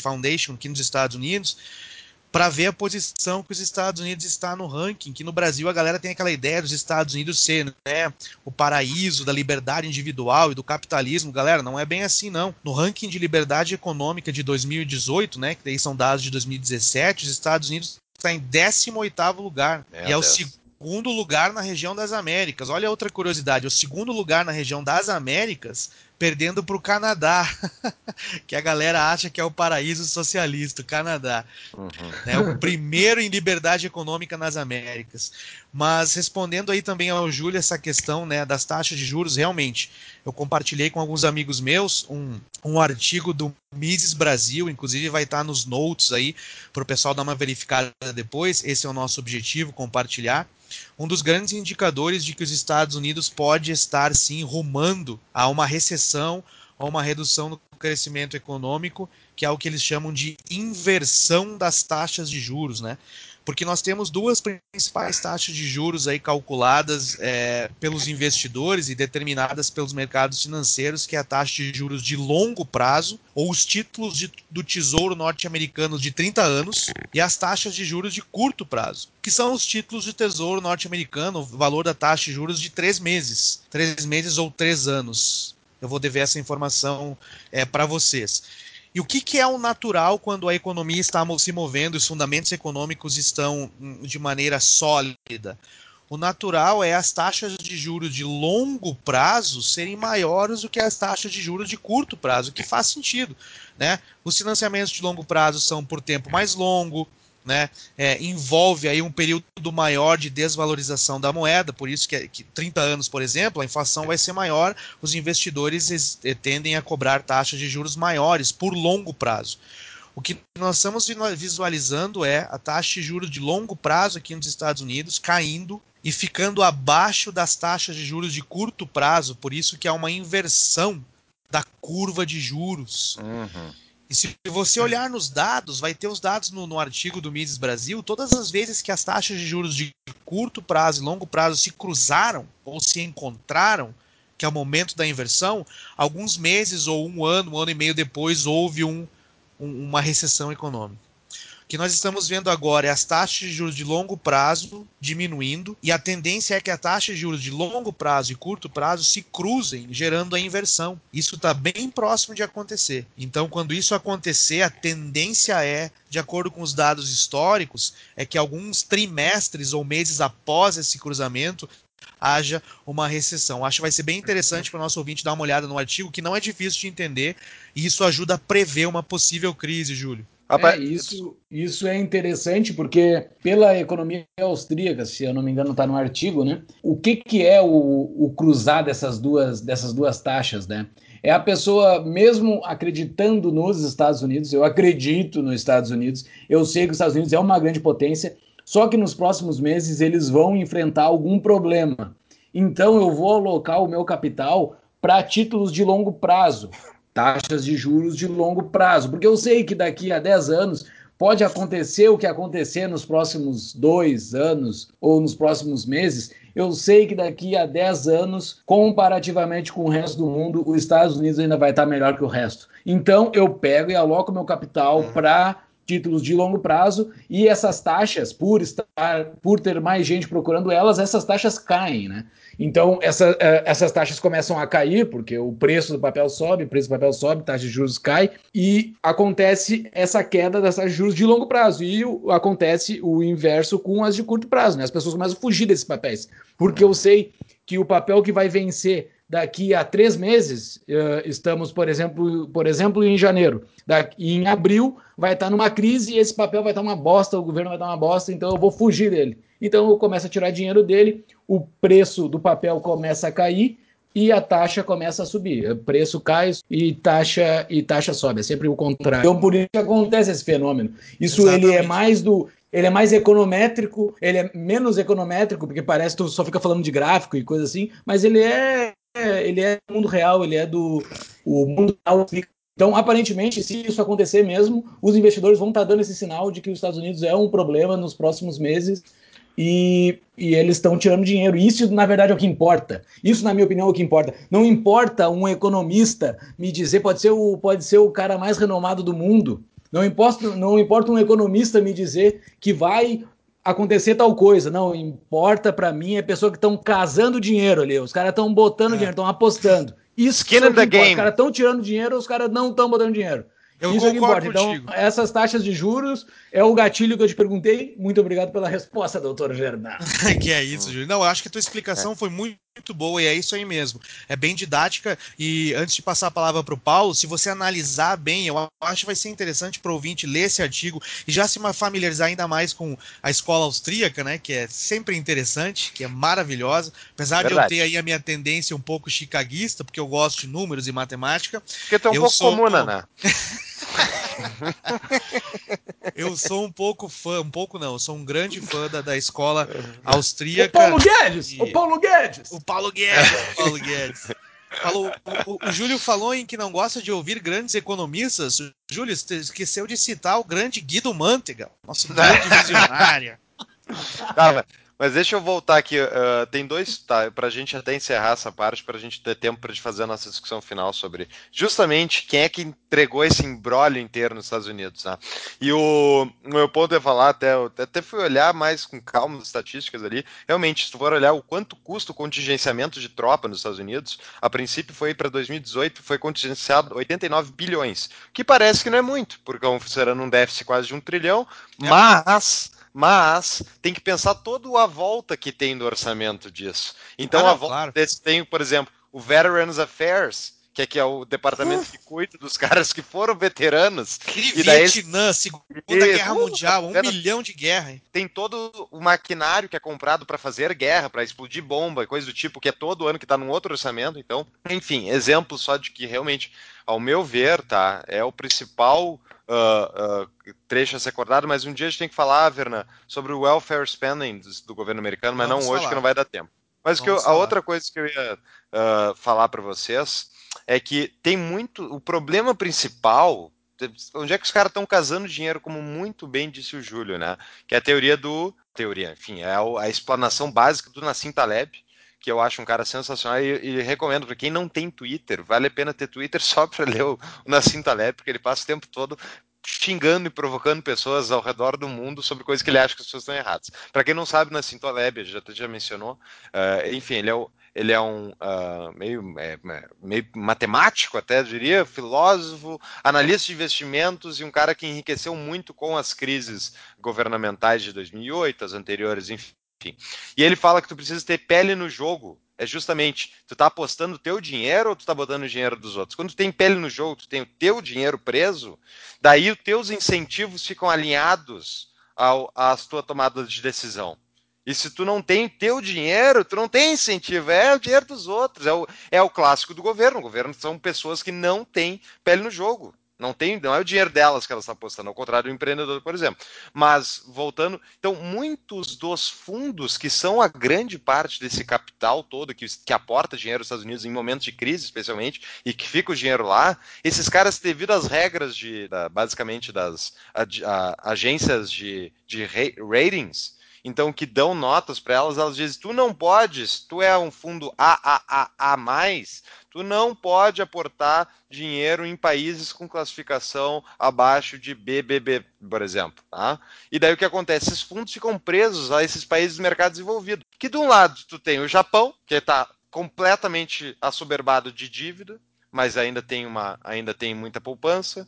Foundation aqui nos Estados Unidos para ver a posição que os Estados Unidos está no ranking, que no Brasil a galera tem aquela ideia dos Estados Unidos ser né, o paraíso da liberdade individual e do capitalismo. Galera, não é bem assim não. No ranking de liberdade econômica de 2018, né, que daí são dados de 2017, os Estados Unidos está em 18º lugar. Meu e é o segundo lugar na região das Américas. Olha outra curiosidade, o segundo lugar na região das Américas perdendo para o Canadá, [laughs] que a galera acha que é o paraíso socialista, o Canadá. Uhum. É o primeiro em liberdade econômica nas Américas. Mas respondendo aí também ao Júlio essa questão né, das taxas de juros, realmente, eu compartilhei com alguns amigos meus um, um artigo do Mises Brasil, inclusive vai estar nos notes aí, para o pessoal dar uma verificada depois. Esse é o nosso objetivo, compartilhar um dos grandes indicadores de que os Estados Unidos pode estar sim rumando a uma recessão, a uma redução no crescimento econômico, que é o que eles chamam de inversão das taxas de juros, né? Porque nós temos duas principais taxas de juros aí calculadas é, pelos investidores e determinadas pelos mercados financeiros, que é a taxa de juros de longo prazo, ou os títulos de, do Tesouro norte-americano de 30 anos, e as taxas de juros de curto prazo, que são os títulos de Tesouro norte-americano, o valor da taxa de juros de 3 meses, 3 meses ou 3 anos. Eu vou dever essa informação é, para vocês. E o que, que é o natural quando a economia está se movendo, os fundamentos econômicos estão hum, de maneira sólida? O natural é as taxas de juros de longo prazo serem maiores do que as taxas de juros de curto prazo, que faz sentido. Né? Os financiamentos de longo prazo são por tempo mais longo, né, é, envolve aí um período maior de desvalorização da moeda, por isso que, que 30 anos, por exemplo, a inflação vai ser maior, os investidores eh, tendem a cobrar taxas de juros maiores por longo prazo. O que nós estamos visualizando é a taxa de juros de longo prazo aqui nos Estados Unidos caindo e ficando abaixo das taxas de juros de curto prazo, por isso que há uma inversão da curva de juros. Uhum. E se você olhar nos dados, vai ter os dados no, no, artigo do Mises Brasil, todas as vezes que as taxas de juros de curto prazo e longo prazo se cruzaram ou se encontraram, que é o momento da inversão, alguns meses ou um ano, um ano e meio depois, houve um, um, uma recessão econômica. O que nós estamos vendo agora é as taxas de juros de longo prazo diminuindo e a tendência é que a taxa de juros de longo prazo e curto prazo se cruzem, gerando a inversão. Isso está bem próximo de acontecer. Então, quando isso acontecer, a tendência é, de acordo com os dados históricos, é que alguns trimestres ou meses após esse cruzamento haja uma recessão. Acho que vai ser bem interessante para o nosso ouvinte dar uma olhada no artigo, que não é difícil de entender, e isso ajuda a prever uma possível crise, Júlio. É, isso, isso é interessante porque pela economia austríaca, se eu não me engano está no artigo, né? O que, que é o, o cruzar dessas duas, dessas duas taxas, né? É a pessoa, mesmo acreditando nos Estados Unidos, eu acredito nos Estados Unidos, eu sei que os Estados Unidos é uma grande potência, só que nos próximos meses eles vão enfrentar algum problema. Então eu vou alocar o meu capital para títulos de longo prazo taxas de juros de longo prazo, porque eu sei que daqui a 10 anos pode acontecer o que acontecer nos próximos dois anos ou nos próximos meses. Eu sei que daqui a 10 anos, comparativamente com o resto do mundo, os Estados Unidos ainda vai estar melhor que o resto. Então eu pego e aloco meu capital uhum. para títulos de longo prazo e essas taxas, por estar, por ter mais gente procurando elas, essas taxas caem, né? Então, essa, é, essas taxas começam a cair, porque o preço do papel sobe, o preço do papel sobe, taxa de juros cai, e acontece essa queda das taxas de juros de longo prazo. E acontece o inverso com as de curto prazo, né? As pessoas começam a fugir desses papéis. Porque eu sei que o papel que vai vencer daqui a três meses, uh, estamos, por exemplo, por exemplo, em janeiro, daqui, em abril vai estar numa crise e esse papel vai estar uma bosta, o governo vai estar uma bosta, então eu vou fugir dele. Então eu começo a tirar dinheiro dele, o preço do papel começa a cair e a taxa começa a subir. O preço cai e taxa e taxa sobe. É sempre o contrário. Então por isso que acontece esse fenômeno. Isso Exatamente. ele é mais do ele é mais econométrico, ele é menos econométrico, porque parece que tu só fica falando de gráfico e coisa assim, mas ele é ele é do mundo real, ele é do o mundo real. Então, aparentemente, se isso acontecer mesmo, os investidores vão estar dando esse sinal de que os Estados Unidos é um problema nos próximos meses e, e eles estão tirando dinheiro. Isso, na verdade, é o que importa. Isso, na minha opinião, é o que importa. Não importa um economista me dizer, pode ser o, pode ser o cara mais renomado do mundo. Não importa, não importa um economista me dizer que vai acontecer tal coisa. Não, importa para mim é pessoa que estão casando dinheiro ali. Os caras estão botando é. dinheiro, estão apostando. Isso Skin in the game. Os caras estão tirando dinheiro, os caras não estão botando dinheiro. Eu Isso concordo é Então, essas taxas de juros é o gatilho que eu te perguntei. Muito obrigado pela resposta, doutor Gernan. [laughs] que é isso, Júlio. Não, eu acho que a tua explicação é. foi muito muito boa e é isso aí mesmo. É bem didática e antes de passar a palavra para o Paulo, se você analisar bem, eu acho que vai ser interessante para o ouvinte ler esse artigo e já se familiarizar ainda mais com a escola austríaca, né, que é sempre interessante, que é maravilhosa, apesar Verdade. de eu ter aí a minha tendência um pouco chicaguista, porque eu gosto de números e matemática. Porque tu é um pouco sou... comum, né? [laughs] [laughs] eu sou um pouco fã, um pouco não, sou um grande fã da, da escola [laughs] austríaca. O Paulo Guedes! E... O Paulo Guedes! O Paulo Guedes! O Paulo Guedes! Falou, o, o, Júlio falou em que não gosta de ouvir grandes economistas. Júlio esqueceu de citar o grande Guido Mantega, nosso grande [laughs] visionário. Cara, mas deixa eu voltar aqui. Uh, tem dois, tá? Pra gente até encerrar essa parte, pra gente ter tempo pra gente fazer a nossa discussão final sobre justamente quem é que entregou esse embrólio inteiro nos Estados Unidos, né? E o, o meu ponto é falar, até, até fui olhar mais com calma as estatísticas ali. Realmente, se tu for olhar o quanto custa o contingenciamento de tropa nos Estados Unidos, a princípio foi para 2018, foi contingenciado 89 bilhões, que parece que não é muito, porque considerando um déficit quase de um trilhão, é. mas mas tem que pensar toda a volta que tem do orçamento disso. Então, ah, não, a volta claro. desse tem, por exemplo, o Veterans Affairs, que é, que é o departamento que cuida dos [laughs] caras que foram veteranos. Que e daí Vietnã, Segunda Guerra Mundial, um milhão de guerra. Tem todo o maquinário que é comprado para fazer guerra, para explodir bomba e coisa do tipo, que é todo ano que está num outro orçamento. Então, enfim, exemplo só de que realmente, ao meu ver, tá, é o principal uh, uh, trecho a ser acordado, mas um dia a gente tem que falar, Verna, sobre o welfare spending do, governo americano, mas Vamos não hoje, falar. que não vai dar tempo. Mas que eu, a outra coisa que eu ia uh, falar para vocês é que tem muito. O problema principal. Onde é que os caras estão casando dinheiro, como muito bem disse o Júlio, né? Que é a teoria do. Teoria, enfim, é a, a explanação básica do Nassim Taleb, que eu acho um cara sensacional e, e recomendo para quem não tem Twitter, vale a pena ter Twitter só para [laughs] ler o, o Nassim Taleb, porque ele passa o tempo todo xingando e provocando pessoas ao redor do mundo sobre coisas que ele acha que as pessoas estão erradas. Para quem não sabe, Nassim Taleb, já, já mencionou, uh, enfim, ele é o, ele é um uh, meio, é, é, meio matemático, até diria, filósofo, analista de investimentos e um cara que enriqueceu muito com as crises governamentais de 2008, as anteriores, enfim. E ele fala que tu precisa ter pele no jogo. É justamente, tu tá apostando o teu dinheiro ou tu tá botando o dinheiro dos outros? Quando tu tem pele no jogo, tu tem o teu dinheiro preso, daí os teus incentivos ficam alinhados ao, às tuas tomadas de decisão. E se tu não tem teu dinheiro, tu não tem incentivo, é o dinheiro dos outros, é o, é o clássico do governo. O governo são pessoas que não têm pele no jogo. Não tem, não é o dinheiro delas que elas estão apostando, ao contrário do empreendedor, por exemplo. Mas voltando, então muitos dos fundos que são a grande parte desse capital todo que, que aporta dinheiro aos Estados Unidos em momentos de crise, especialmente, e que fica o dinheiro lá, esses caras devido às regras de, da, basicamente das a, agências de, de ratings, então que dão notas para elas, elas dizem: tu não podes, tu é um fundo AAA mais, tu não pode aportar dinheiro em países com classificação abaixo de BBB, por exemplo, tá? E daí o que acontece? Esses fundos ficam presos a esses países do mercado desenvolvido. Que de um lado tu tem o Japão, que está completamente assoberbado de dívida, mas ainda tem uma, ainda tem muita poupança.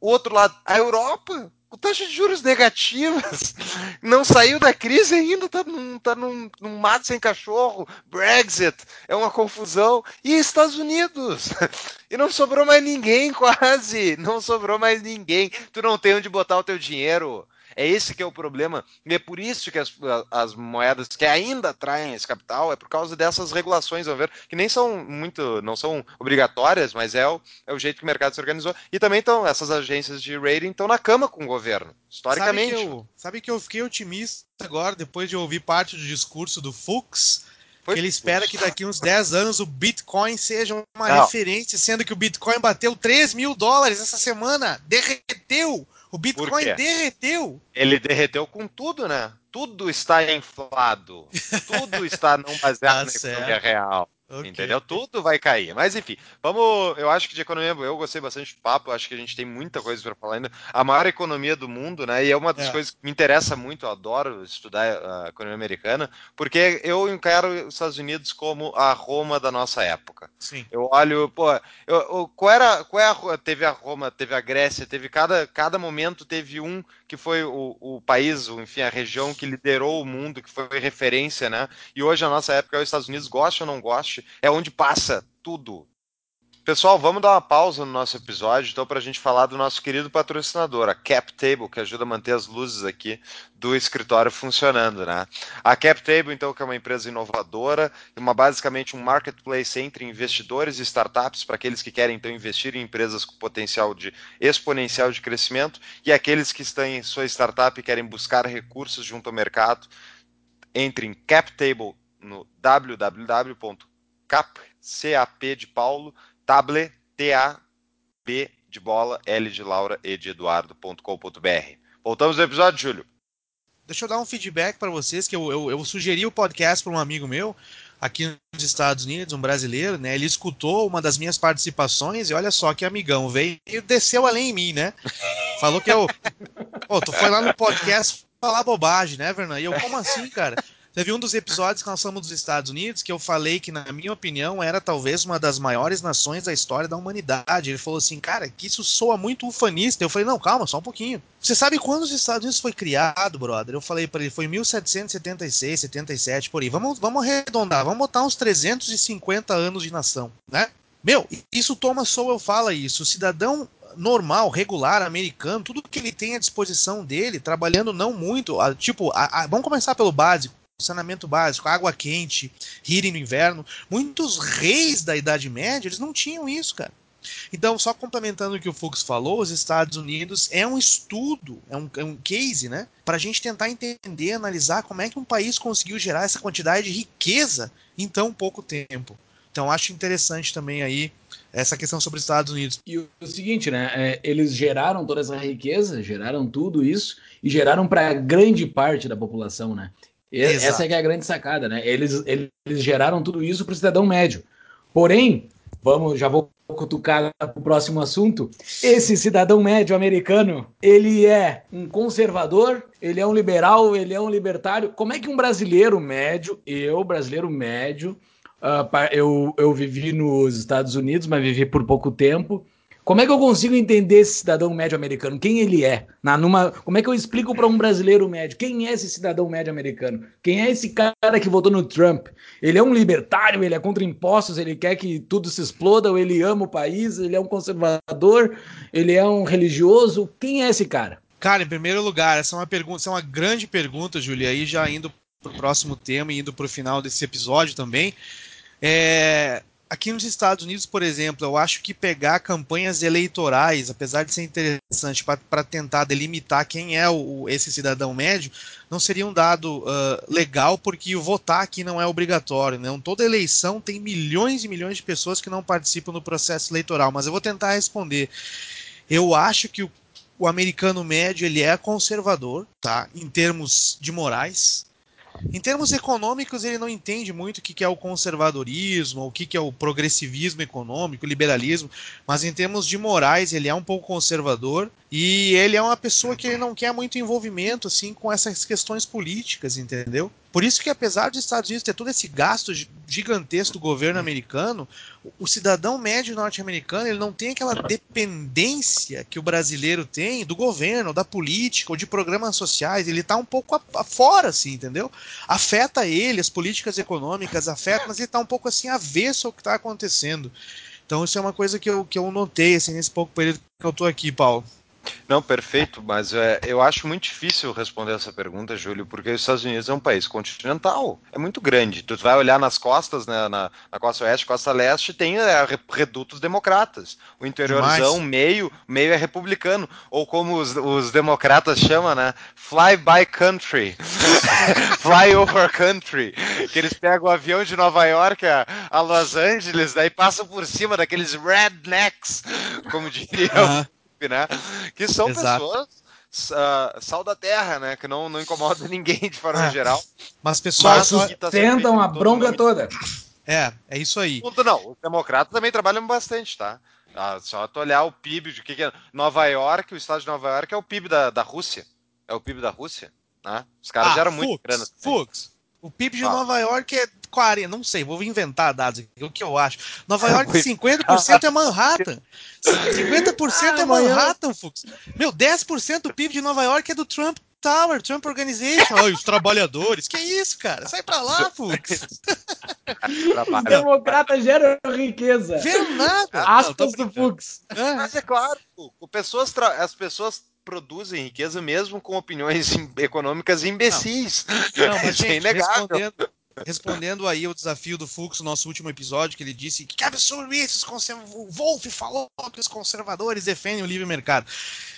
O outro lado, a Europa, com taxa de juros negativas, [laughs] não saiu da crise ainda, tá num, tá num, num mato sem cachorro, Brexit, é uma confusão. E Estados Unidos? [laughs] E não sobrou mais ninguém, quase. Não sobrou mais ninguém. Tu não tem onde botar o teu dinheiro. É esse que é o problema. E é por isso que as, as moedas que ainda atraem esse capital é por causa dessas regulações, ao ver, que nem são muito, não são obrigatórias, mas é o, é o jeito que o mercado se organizou. E também estão, essas agências de rating estão na cama com o governo, historicamente. Sabe que eu, sabe que eu fiquei otimista agora, depois de ouvir parte do discurso do Fux, foi que ele espera que daqui uns 10 anos o Bitcoin seja uma não. referência, sendo que o Bitcoin bateu 3 mil dólares essa semana, derreteu. O Bitcoin derreteu. Ele derreteu com tudo, né? Tudo está inflado. [laughs] Tudo está não baseado tá na economia real. Okay. Entendeu? Tudo vai cair. Mas enfim, vamos. Eu acho que de economia, eu gostei bastante do papo. Acho que a gente tem muita coisa para falar ainda. A maior economia do mundo, né? E é uma das é. coisas que me interessa muito. Eu adoro estudar a economia americana, porque eu encaro os Estados Unidos como a Roma da nossa época. Sim. Eu olho, pô, eu, eu, qual era, qual é a, teve a Roma, teve a Grécia, teve cada, cada momento teve um que foi o, o país, enfim, a região que liderou o mundo, que foi referência, né? E hoje a nossa época é os Estados Unidos, goste ou não goste é onde passa tudo. Pessoal, vamos dar uma pausa no nosso episódio, então, para a gente falar do nosso querido patrocinador, a CapTable, que ajuda a manter as luzes aqui do escritório funcionando, né? A CapTable, então, que é uma empresa inovadora, uma basicamente um marketplace entre investidores e startups para aqueles que querem então investir em empresas com potencial de exponencial de crescimento e aqueles que estão em sua startup e querem buscar recursos junto ao mercado. Entre em CapTable no www cap, C-A-P de Paulo, table, T-A-B de bola, L de Laura e de Eduardo.com.br. Voltamos ao episódio, Júlio. Deixa eu dar um feedback para vocês, que eu, eu, eu sugeri o podcast para um amigo meu, aqui nos Estados Unidos, um brasileiro, né? Ele escutou uma das minhas participações e olha só que amigão, veio e desceu além em mim, né? Falou que eu. [laughs] Pô, tu foi lá no podcast falar bobagem, né, Vernan? E eu, como assim, cara? Teve um dos episódios que nós falamos dos Estados Unidos que eu falei que, na minha opinião, era talvez uma das maiores nações da história da humanidade. Ele falou assim, cara, que isso soa muito ufanista. Eu falei, não, calma, só um pouquinho. Você sabe quando os Estados Unidos foi criado, brother? Eu falei para ele, foi em 1776, 77, por aí. Vamos, vamos arredondar, vamos botar uns 350 anos de nação, né? Meu, isso Thomas Sowell fala isso. O cidadão normal, regular, americano, tudo que ele tem à disposição dele, trabalhando não muito, tipo, a, a, vamos começar pelo básico saneamento básico, água quente, heating no inverno. Muitos reis da Idade Média, eles não tinham isso, cara. Então, só complementando o que o Fux falou, os Estados Unidos é um estudo, é um, é um case, né? Para a gente tentar entender, analisar como é que um país conseguiu gerar essa quantidade de riqueza em tão pouco tempo. Então, acho interessante também aí essa questão sobre os Estados Unidos. E o, o seguinte, né? É, eles geraram toda essa riqueza, geraram tudo isso e geraram para grande parte da população, né? E, essa é, é a grande sacada, né? Eles, eles geraram tudo isso para o cidadão médio. Porém, vamos, já vou cutucar para o próximo assunto. Esse cidadão médio americano, ele é um conservador, ele é um liberal, ele é um libertário. Como é que um brasileiro médio, eu, brasileiro médio, uh, eu, eu vivi nos Estados Unidos, mas vivi por pouco tempo. Como é que eu consigo entender esse cidadão médio americano? Quem ele é? Na, numa, como é que eu explico para um brasileiro médio? Quem é esse cidadão médio americano? Quem é esse cara que votou no Trump? Ele é um libertário? Ele é contra impostos? Ele quer que tudo se exploda? Ou ele ama o país? Ele é um conservador? Ele é um religioso? Quem é esse cara? Cara, em primeiro lugar, essa é uma pergunta, essa é uma grande pergunta, Julia. Aí já indo para o próximo tema e indo para o final desse episódio também. É, aqui nos Estados Unidos, por exemplo, eu acho que pegar campanhas eleitorais, apesar de ser interessante para tentar delimitar quem é o, esse cidadão médio, não seria um dado uh, legal, porque o votar aqui não é obrigatório. Né? Toda eleição tem milhões e milhões de pessoas que não participam do processo eleitoral. Mas eu vou tentar responder. Eu acho que o, o americano médio ele é conservador, tá? Em termos de morais, em termos econômicos, ele não entende muito o que é o conservadorismo, o que é o progressivismo econômico, liberalismo, mas em termos de morais, ele é um pouco conservador e ele é uma pessoa que ele não quer muito envolvimento assim com essas questões políticas, entendeu? Por isso que apesar dos Estados Unidos ter todo esse gasto gigantesco do governo americano, o cidadão médio norte-americano ele não tem aquela dependência que o brasileiro tem do governo, da política ou de programas sociais. Ele está um pouco fora, assim, entendeu? Afeta ele, as políticas econômicas afetam, mas ele está um pouco assim avesso ao que está acontecendo. Então isso é uma coisa que eu, que eu notei assim, nesse pouco período que eu estou aqui, Paulo. Não, perfeito, mas é, eu acho muito difícil responder essa pergunta, Júlio, porque os Estados Unidos é um país continental, é muito grande. Tu vai olhar nas costas, né, na, na costa oeste, costa leste, tem é, redutos democratas. O interiorzão, Demais. meio, meio é republicano. Ou como os, os democratas chamam, né? Fly by country. [laughs] Fly over country. Que eles pegam o avião de Nova York a, a Los Angeles, daí passam por cima daqueles rednecks, como diriam né? Que são Exato. pessoas uh, sal da terra, né? Que não, não incomoda [laughs] ninguém de forma é. geral. Mas pessoas tá tentam a bronca toda. É, é isso aí. Não, os democratas também trabalham bastante, tá? Ah, só tu olhar o PIB de que, que é Nova York, o estado de Nova York é o PIB da, da Rússia. É o PIB da Rússia, né? Os caras ah, geram muito grana. Fux, o PIB de ah. Nova York é 40, não sei, vou inventar dados aqui, o que eu acho. Nova York, [laughs] 50% é Manhattan. [laughs] 50% é Manhattan, Fux. Meu, 10% do PIB de Nova York é do Trump Tower, Trump Organization. Olha, os trabalhadores. Que isso, cara? Sai pra lá, [laughs] Fux. Democrata gera riqueza. Vê nada. Aspas do Fux. Mas é claro, pessoas as pessoas produzem riqueza mesmo com opiniões econômicas imbecis. Não, não mas, [laughs] é inegável. Respondendo, respondendo aí ao desafio do Fux, no nosso último episódio, que ele disse que absurdo isso, o Wolf falou que os conservadores defendem o livre mercado.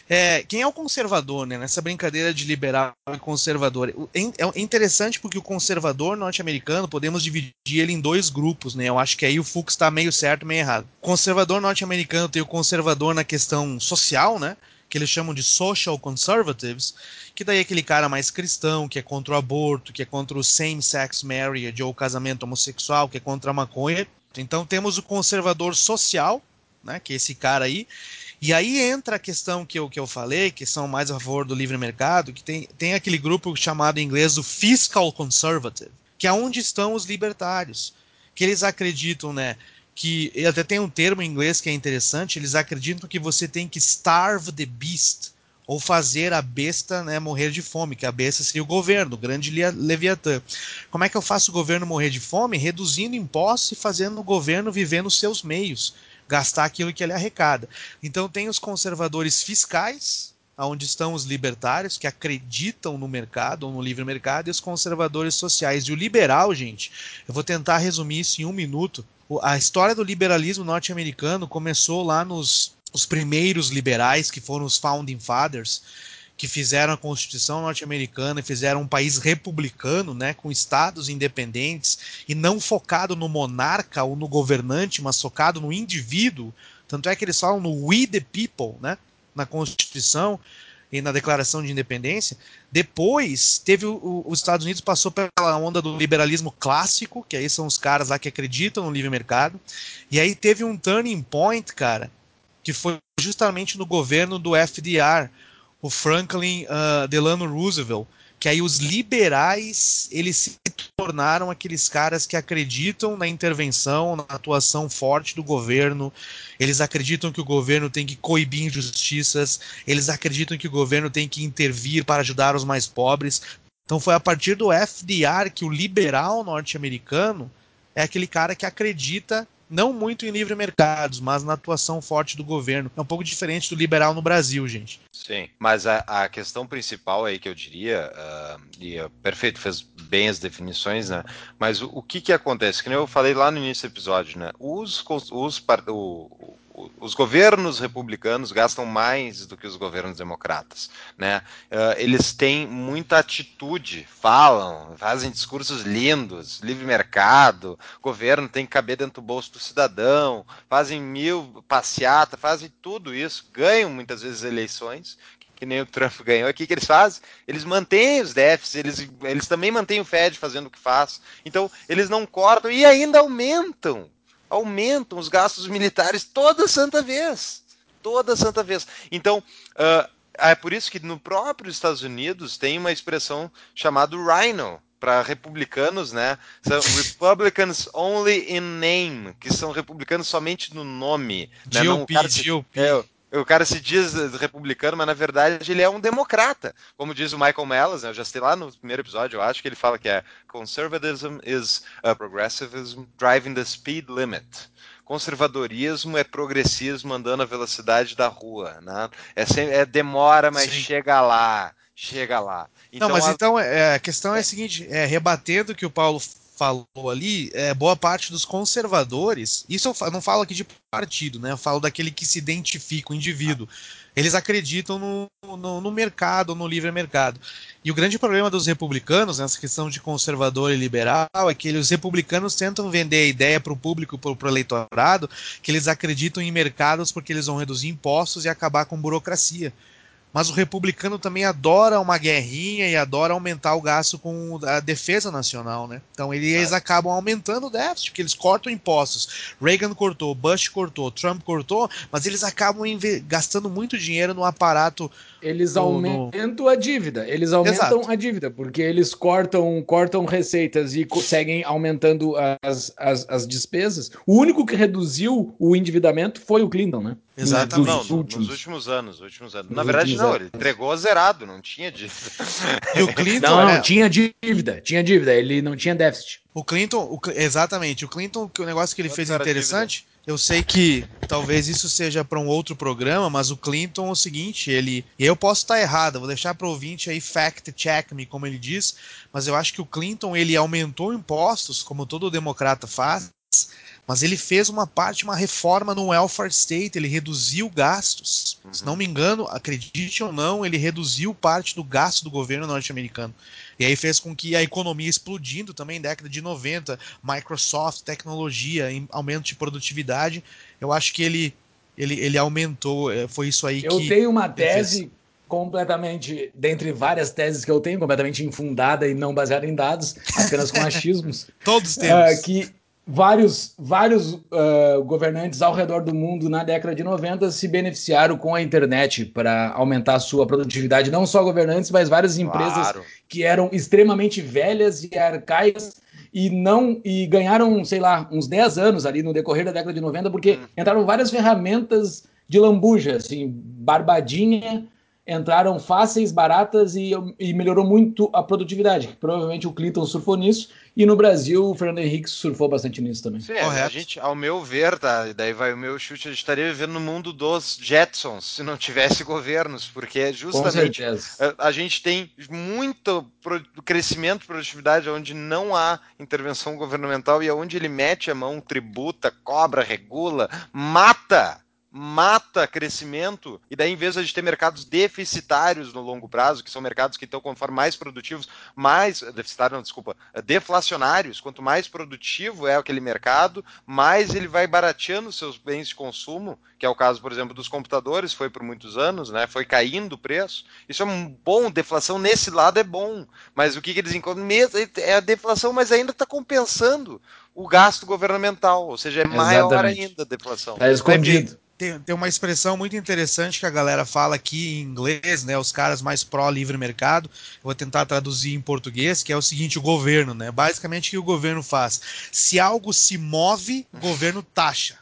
É, quem é o conservador, né? Nessa brincadeira de liberal e conservador. É, é interessante porque o conservador norte-americano, podemos dividir ele em dois grupos, né? Eu acho que aí o Fux está meio certo, meio errado. O conservador norte-americano tem o conservador na questão social, né? Que eles chamam de social conservatives, que daí é aquele cara mais cristão, que é contra o aborto, que é contra o same-sex marriage ou casamento homossexual, que é contra a maconha. Então temos o conservador social, né, que é esse cara aí. E aí entra a questão que eu, que eu falei, que são mais a favor do livre mercado, que tem, tem aquele grupo chamado em inglês o fiscal conservative, que é onde estão os libertários, que eles acreditam, né, que até tem um termo em inglês que é interessante, eles acreditam que você tem que starve the beast, ou fazer a besta né, morrer de fome, que a besta seria o governo, o grande Leviatã. Como é que eu faço o governo morrer de fome? Reduzindo impostos e fazendo o governo viver nos seus meios, gastar aquilo que ele arrecada. Então tem os conservadores fiscais, onde estão os libertários que acreditam no mercado ou no livre mercado e os conservadores sociais. E o liberal, gente, eu vou tentar resumir isso em um minuto. A história do liberalismo norte-americano começou lá nos os primeiros liberais, que foram os Founding Fathers, que fizeram a Constituição norte-americana e fizeram um país republicano, né, com estados independentes e não focado no monarca ou no governante, mas focado no indivíduo. Tanto é que eles falam no We the People, né, na Constituição e na Declaração de Independência. Depois, teve o, os Estados Unidos passou pela onda do liberalismo clássico, que aí são os caras lá que acreditam no livre mercado. E aí teve um turning point, cara, que foi justamente no governo do FDR, o Franklin uh, Delano Roosevelt, que aí os liberais eles se tornaram aqueles caras que acreditam na intervenção, na atuação forte do governo. Eles acreditam que o governo tem que coibir injustiças, eles acreditam que o governo tem que intervir para ajudar os mais pobres. Então foi a partir do FDR que o liberal norte-americano é aquele cara que acredita não muito em livre mercados, mas na atuação forte do governo. É um pouco diferente do liberal no Brasil, gente. Sim, mas a, a questão principal aí que eu diria, uh, e uh, perfeito, fez bem as definições, né? Mas o, o, que que acontece? Que eu falei lá no início do episódio, né? Os, os, o, os governos republicanos gastam mais do que os governos democratas, né? Uh, eles têm muita atitude, falam, fazem discursos lindos, livre mercado, governo tem que caber dentro do bolso do cidadão, fazem mil passeatas, fazem tudo isso, ganham muitas vezes eleições, que nem o Trump [laughs] ganhou, o que, que eles fazem? Eles mantêm os déficits, eles, eles também mantêm o Fed fazendo o que faz. Então, eles não cortam e ainda aumentam aumentam os gastos militares toda santa vez. Toda santa vez. Então, uh, é por isso que no próprio Estados Unidos tem uma expressão chamada Rhino, para republicanos, né? São Republicans only in name, que são republicanos somente no nome. Né? GOP, Não, GOP. É, o cara se diz republicano, mas na verdade ele é um democrata. Como diz o Michael Mellis, né? eu já citei lá no primeiro episódio, eu acho que ele fala que é conservatism is progressivism driving the speed limit. Conservadorismo é progressismo andando a velocidade da rua, né? É, sempre, é demora, mas Sim. chega lá, chega lá. Então, Não, mas a... então é, a questão é a seguinte, é, rebatendo que o Paulo falou ali, é, boa parte dos conservadores, isso eu não falo aqui de partido, né? Eu falo daquele que se identifica, o indivíduo. Eles acreditam no, no, no mercado, no livre mercado. E o grande problema dos republicanos, nessa questão de conservador e liberal, é que os republicanos tentam vender a ideia para o público, para o eleitorado, que eles acreditam em mercados porque eles vão reduzir impostos e acabar com burocracia mas o republicano também adora uma guerrinha e adora aumentar o gasto com a defesa nacional, né? Então eles acabam aumentando o déficit, porque eles cortam impostos. Reagan cortou, Bush cortou, Trump cortou, mas eles acabam gastando muito dinheiro no aparato eles aumentam no... a dívida. Eles aumentam Exato. a dívida, porque eles cortam, cortam receitas e seguem aumentando as, as, as, despesas. O único que reduziu o endividamento foi o Clinton, né? Exato, não, últimos. nos últimos anos. Últimos anos. Na verdade, não, ele entregou zerado, não tinha dívida. E o Clinton. Não, não, é... tinha dívida, tinha dívida, ele não tinha déficit. O Clinton, o, exatamente, o Clinton, o negócio que ele Quanto fez interessante eu sei que talvez isso seja para um outro programa, mas o Clinton é o seguinte, ele. E eu posso estar errado, vou deixar para o ouvinte aí fact check me, como ele diz, mas eu acho que o Clinton ele aumentou impostos, como todo democrata faz, mas ele fez uma parte, uma reforma no welfare state, ele reduziu gastos. Uhum. Se não me engano, acredite ou não, ele reduziu parte do gasto do governo norte-americano. E aí fez com que a economia explodindo também, década de 90, Microsoft, tecnologia, aumento de produtividade. Eu acho que ele, ele, ele aumentou, é, foi isso aí eu que. Eu tenho uma tese completamente, dentre várias teses que eu tenho, completamente infundada e não baseada em dados, apenas com [laughs] achismos. Todos temos. Uh, que vários, vários uh, governantes ao redor do mundo na década de 90 se beneficiaram com a internet para aumentar a sua produtividade, não só governantes, mas várias empresas claro. que eram extremamente velhas e arcaicas e não e ganharam, sei lá, uns 10 anos ali no decorrer da década de 90 porque hum. entraram várias ferramentas de lambuja, assim, barbadinha, entraram fáceis, baratas e, e, melhorou muito a produtividade. Provavelmente o Clinton surfou nisso e no Brasil o Fernando Henrique surfou bastante nisso também. Sim, é, a gente, ao meu ver, tá, daí vai o meu chute, a gente estaria vivendo no mundo dos Jetsons se não tivesse governos, porque justamente a, a, gente tem muito crescimento, produtividade onde não há intervenção governamental e onde ele mete a mão, tributa, cobra, regula, mata mata crescimento, e daí em vez de ter mercados deficitários no longo prazo, que são mercados que estão conforme mais produtivos, mais deficitários, não, desculpa, deflacionários, quanto mais produtivo é aquele mercado, mais ele vai barateando seus bens de consumo, que é o caso, por exemplo, dos computadores, foi por muitos anos, né? Foi caindo o preço. Isso é um bom, deflação nesse lado é bom, mas o que, que eles encontram é a deflação, mas ainda está compensando o gasto governamental, ou seja, é maior Exatamente. ainda a deflação. Está escondido tem, tem uma expressão muito interessante que a galera fala aqui em inglês, né? Os caras mais pró-livre mercado. vou tentar traduzir em português, que é o seguinte: o governo, né? Basicamente, o que o governo faz? Se algo se move, o governo taxa.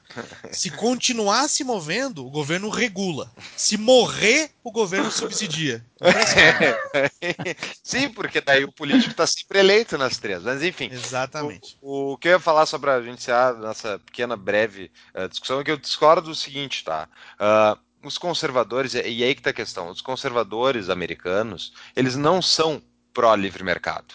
Se continuar se movendo, o governo regula. Se morrer, o governo subsidia. [laughs] Sim, porque daí o político está sempre eleito nas três. Mas enfim. Exatamente. O, o que eu ia falar sobre a gente a nossa pequena breve uh, discussão é que eu discordo do seguinte, tá? Uh, os conservadores, e aí que está a questão, os conservadores americanos, eles não são pró-livre mercado.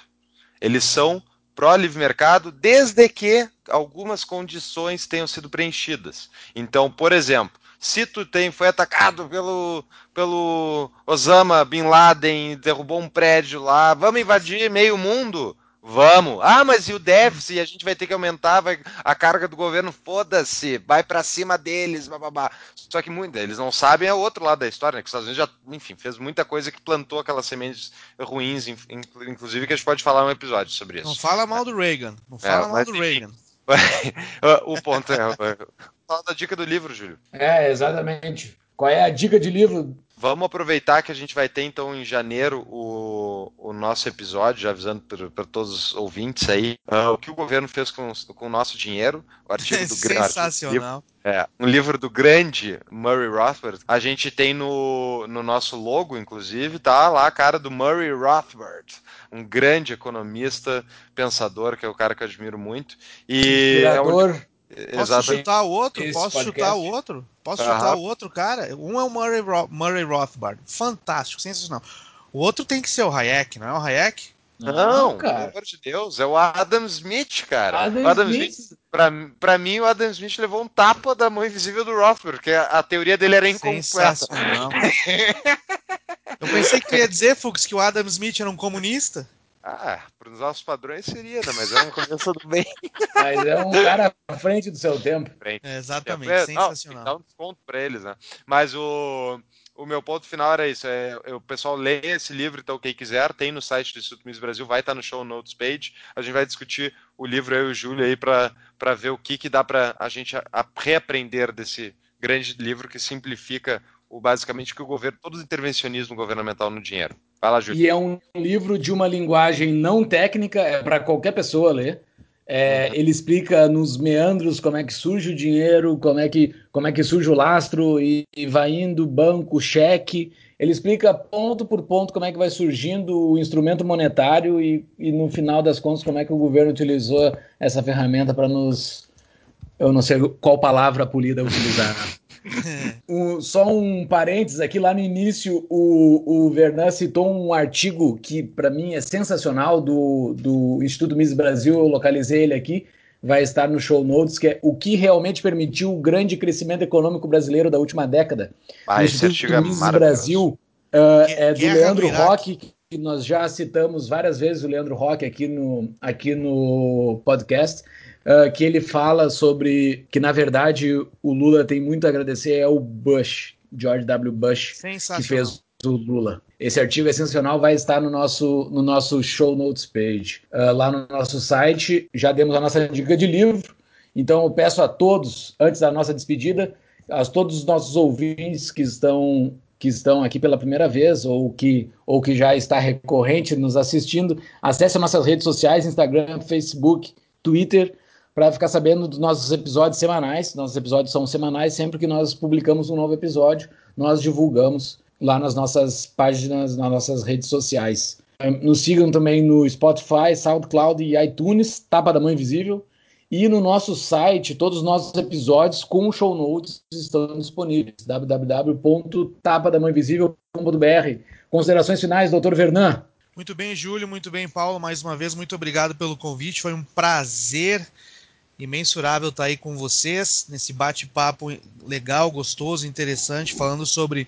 Eles são pró-livre mercado desde que algumas condições tenham sido preenchidas. Então, por exemplo, se tu tem, foi atacado pelo, pelo Osama Bin Laden, derrubou um prédio lá, vamos invadir meio mundo? Vamos. Ah, mas e o déficit? A gente vai ter que aumentar vai, a carga do governo? Foda-se, vai para cima deles, bababá. Só que muito, eles não sabem é o outro lado da história, né? Que os Estados Unidos já, enfim, fez muita coisa que plantou aquelas sementes ruins, inclusive que a gente pode falar um episódio sobre isso. Não fala mal do Reagan. Não fala é, mal do Reagan. [laughs] o ponto é. Fala da dica do livro, Júlio. É, exatamente. Qual é a dica de livro Vamos aproveitar que a gente vai ter então em janeiro o, o nosso episódio, já avisando para todos os ouvintes aí, uh, o que o governo fez com, com o nosso dinheiro, o artigo [laughs] do Sensacional. É, um livro do grande Murray Rothbard. A gente tem no, no nosso logo, inclusive, tá lá a cara do Murray Rothbard, um grande economista, pensador, que é o cara que eu admiro muito. E é um, Posso Exatamente. chutar o outro? Esse Posso podcast. chutar o outro? Posso uhum. chutar o outro, cara? Um é o Murray, Ro Murray Rothbard. Fantástico, sensacional. O outro tem que ser o Hayek, não é o Hayek? Não, não cara. pelo amor de Deus, é o Adam Smith, cara. Adam, Adam Smith, Smith pra, pra mim, o Adam Smith levou um tapa da mão invisível do Rothbard, porque a, a teoria dele era incompleta. [laughs] Eu pensei que tu ia dizer, Fux, que o Adam Smith era um comunista. Ah, para os nossos padrões seria, né? Mas é um começo do bem. [laughs] Mas é um cara à frente do seu tempo. É, exatamente, é, sensacional. Não, dá um desconto para eles, né? Mas o, o meu ponto final era isso: é, é, o pessoal lê esse livro, então quem quiser, tem no site do Instituto Miss Brasil, vai estar no show notes page. A gente vai discutir o livro eu e o Júlio aí para ver o que, que dá para a gente a, a reaprender desse grande livro que simplifica o, basicamente que o governo, todo o intervencionismo governamental no dinheiro. Fala, Júlio. E é um livro de uma linguagem não técnica, é para qualquer pessoa ler. É, uhum. ele explica nos meandros como é que surge o dinheiro, como é que, como é que surge o lastro e, e vai indo banco, cheque. Ele explica ponto por ponto como é que vai surgindo o instrumento monetário e, e no final das contas como é que o governo utilizou essa ferramenta para nos. Eu não sei qual palavra polida utilizar. [laughs] um, só um parênteses aqui, lá no início o, o Vernan citou um artigo que para mim é sensacional do, do Instituto Mises Brasil, eu localizei ele aqui, vai estar no show notes, que é o que realmente permitiu o grande crescimento econômico brasileiro da última década. Ah, o Instituto é Mises Brasil uh, é do Leandro Roque, que nós já citamos várias vezes o Leandro Roque aqui no, aqui no podcast uh, que ele fala sobre que, na verdade, o Lula tem muito a agradecer ao Bush, George W. Bush, que fez o Lula. Esse artigo é sensacional, vai estar no nosso, no nosso show notes page. Uh, lá no nosso site, já demos a nossa dica de livro. Então, eu peço a todos, antes da nossa despedida, a todos os nossos ouvintes que estão que estão aqui pela primeira vez ou que, ou que já está recorrente nos assistindo, acesse nossas redes sociais, Instagram, Facebook, Twitter, para ficar sabendo dos nossos episódios semanais. Nossos episódios são semanais, sempre que nós publicamos um novo episódio, nós divulgamos lá nas nossas páginas, nas nossas redes sociais. Nos sigam também no Spotify, SoundCloud e iTunes, Tapa da Mãe Invisível. E no nosso site, todos os nossos episódios com show notes estão disponíveis. www.tapadamãeinvisível.com.br Considerações finais, doutor Vernan. Muito bem, Júlio, muito bem, Paulo. Mais uma vez, muito obrigado pelo convite. Foi um prazer imensurável estar aí com vocês nesse bate-papo legal, gostoso, interessante, falando sobre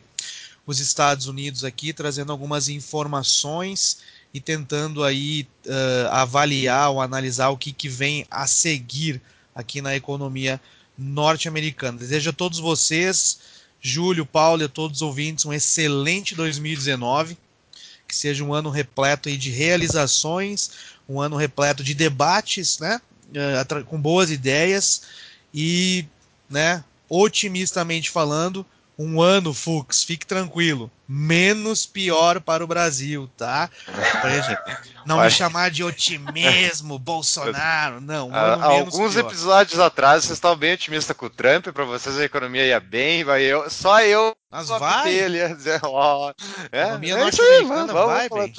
os Estados Unidos aqui, trazendo algumas informações e tentando aí uh, avaliar ou analisar o que, que vem a seguir aqui na economia norte-americana. Desejo a todos vocês, Júlio, Paulo e a todos os ouvintes, um excelente 2019, que seja um ano repleto de realizações, um ano repleto de debates, né, com boas ideias e, né, otimistamente falando, um ano, Fux, fique tranquilo. Menos pior para o Brasil, tá? Não me chamar de otimismo, [laughs] Bolsonaro, não. Um ah, alguns pior. episódios atrás vocês estavam bem otimistas com o Trump, para vocês a economia ia bem, vai eu, só eu. Mas vai. Ele dizer, ó, é, a economia é norte-americana vai, bem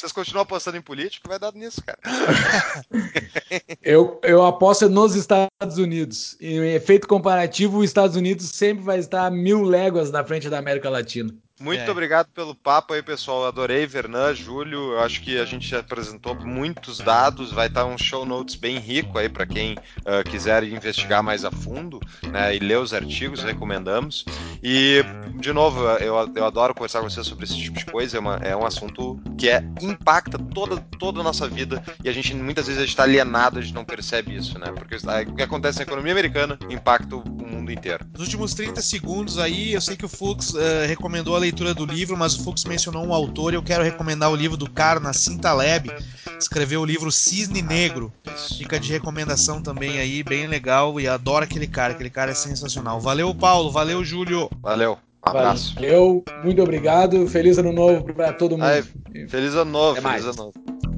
vocês continuam apostando em político, vai dar nisso, cara. [laughs] eu, eu aposto nos Estados Unidos. Em efeito comparativo, os Estados Unidos sempre vai estar mil léguas na frente da América Latina. Muito é. obrigado pelo papo aí, pessoal. Adorei, Vernan, Júlio. Eu acho que a gente apresentou muitos dados. Vai estar um show notes bem rico aí para quem uh, quiser investigar mais a fundo né, e ler os artigos, recomendamos. E, de novo, eu, eu adoro conversar com vocês sobre esse tipo de coisa. É, uma, é um assunto que é, impacta toda, toda a nossa vida e a gente muitas vezes está alienado, a gente não percebe isso, né? Porque o que acontece na economia americana impacta o mundo inteiro. Nos últimos 30 segundos aí, eu sei que o Fux uh, recomendou a leitura leitura do livro, mas o Fux mencionou um autor e eu quero recomendar o livro do cara, Nassim Taleb, escreveu o livro Cisne Negro. Fica de recomendação também aí, bem legal e adoro aquele cara, aquele cara é sensacional. Valeu, Paulo, valeu, Júlio. Valeu. Um abraço. Valeu, muito obrigado. Feliz ano novo para todo mundo. Ai, feliz ano novo, Até feliz mais. ano novo.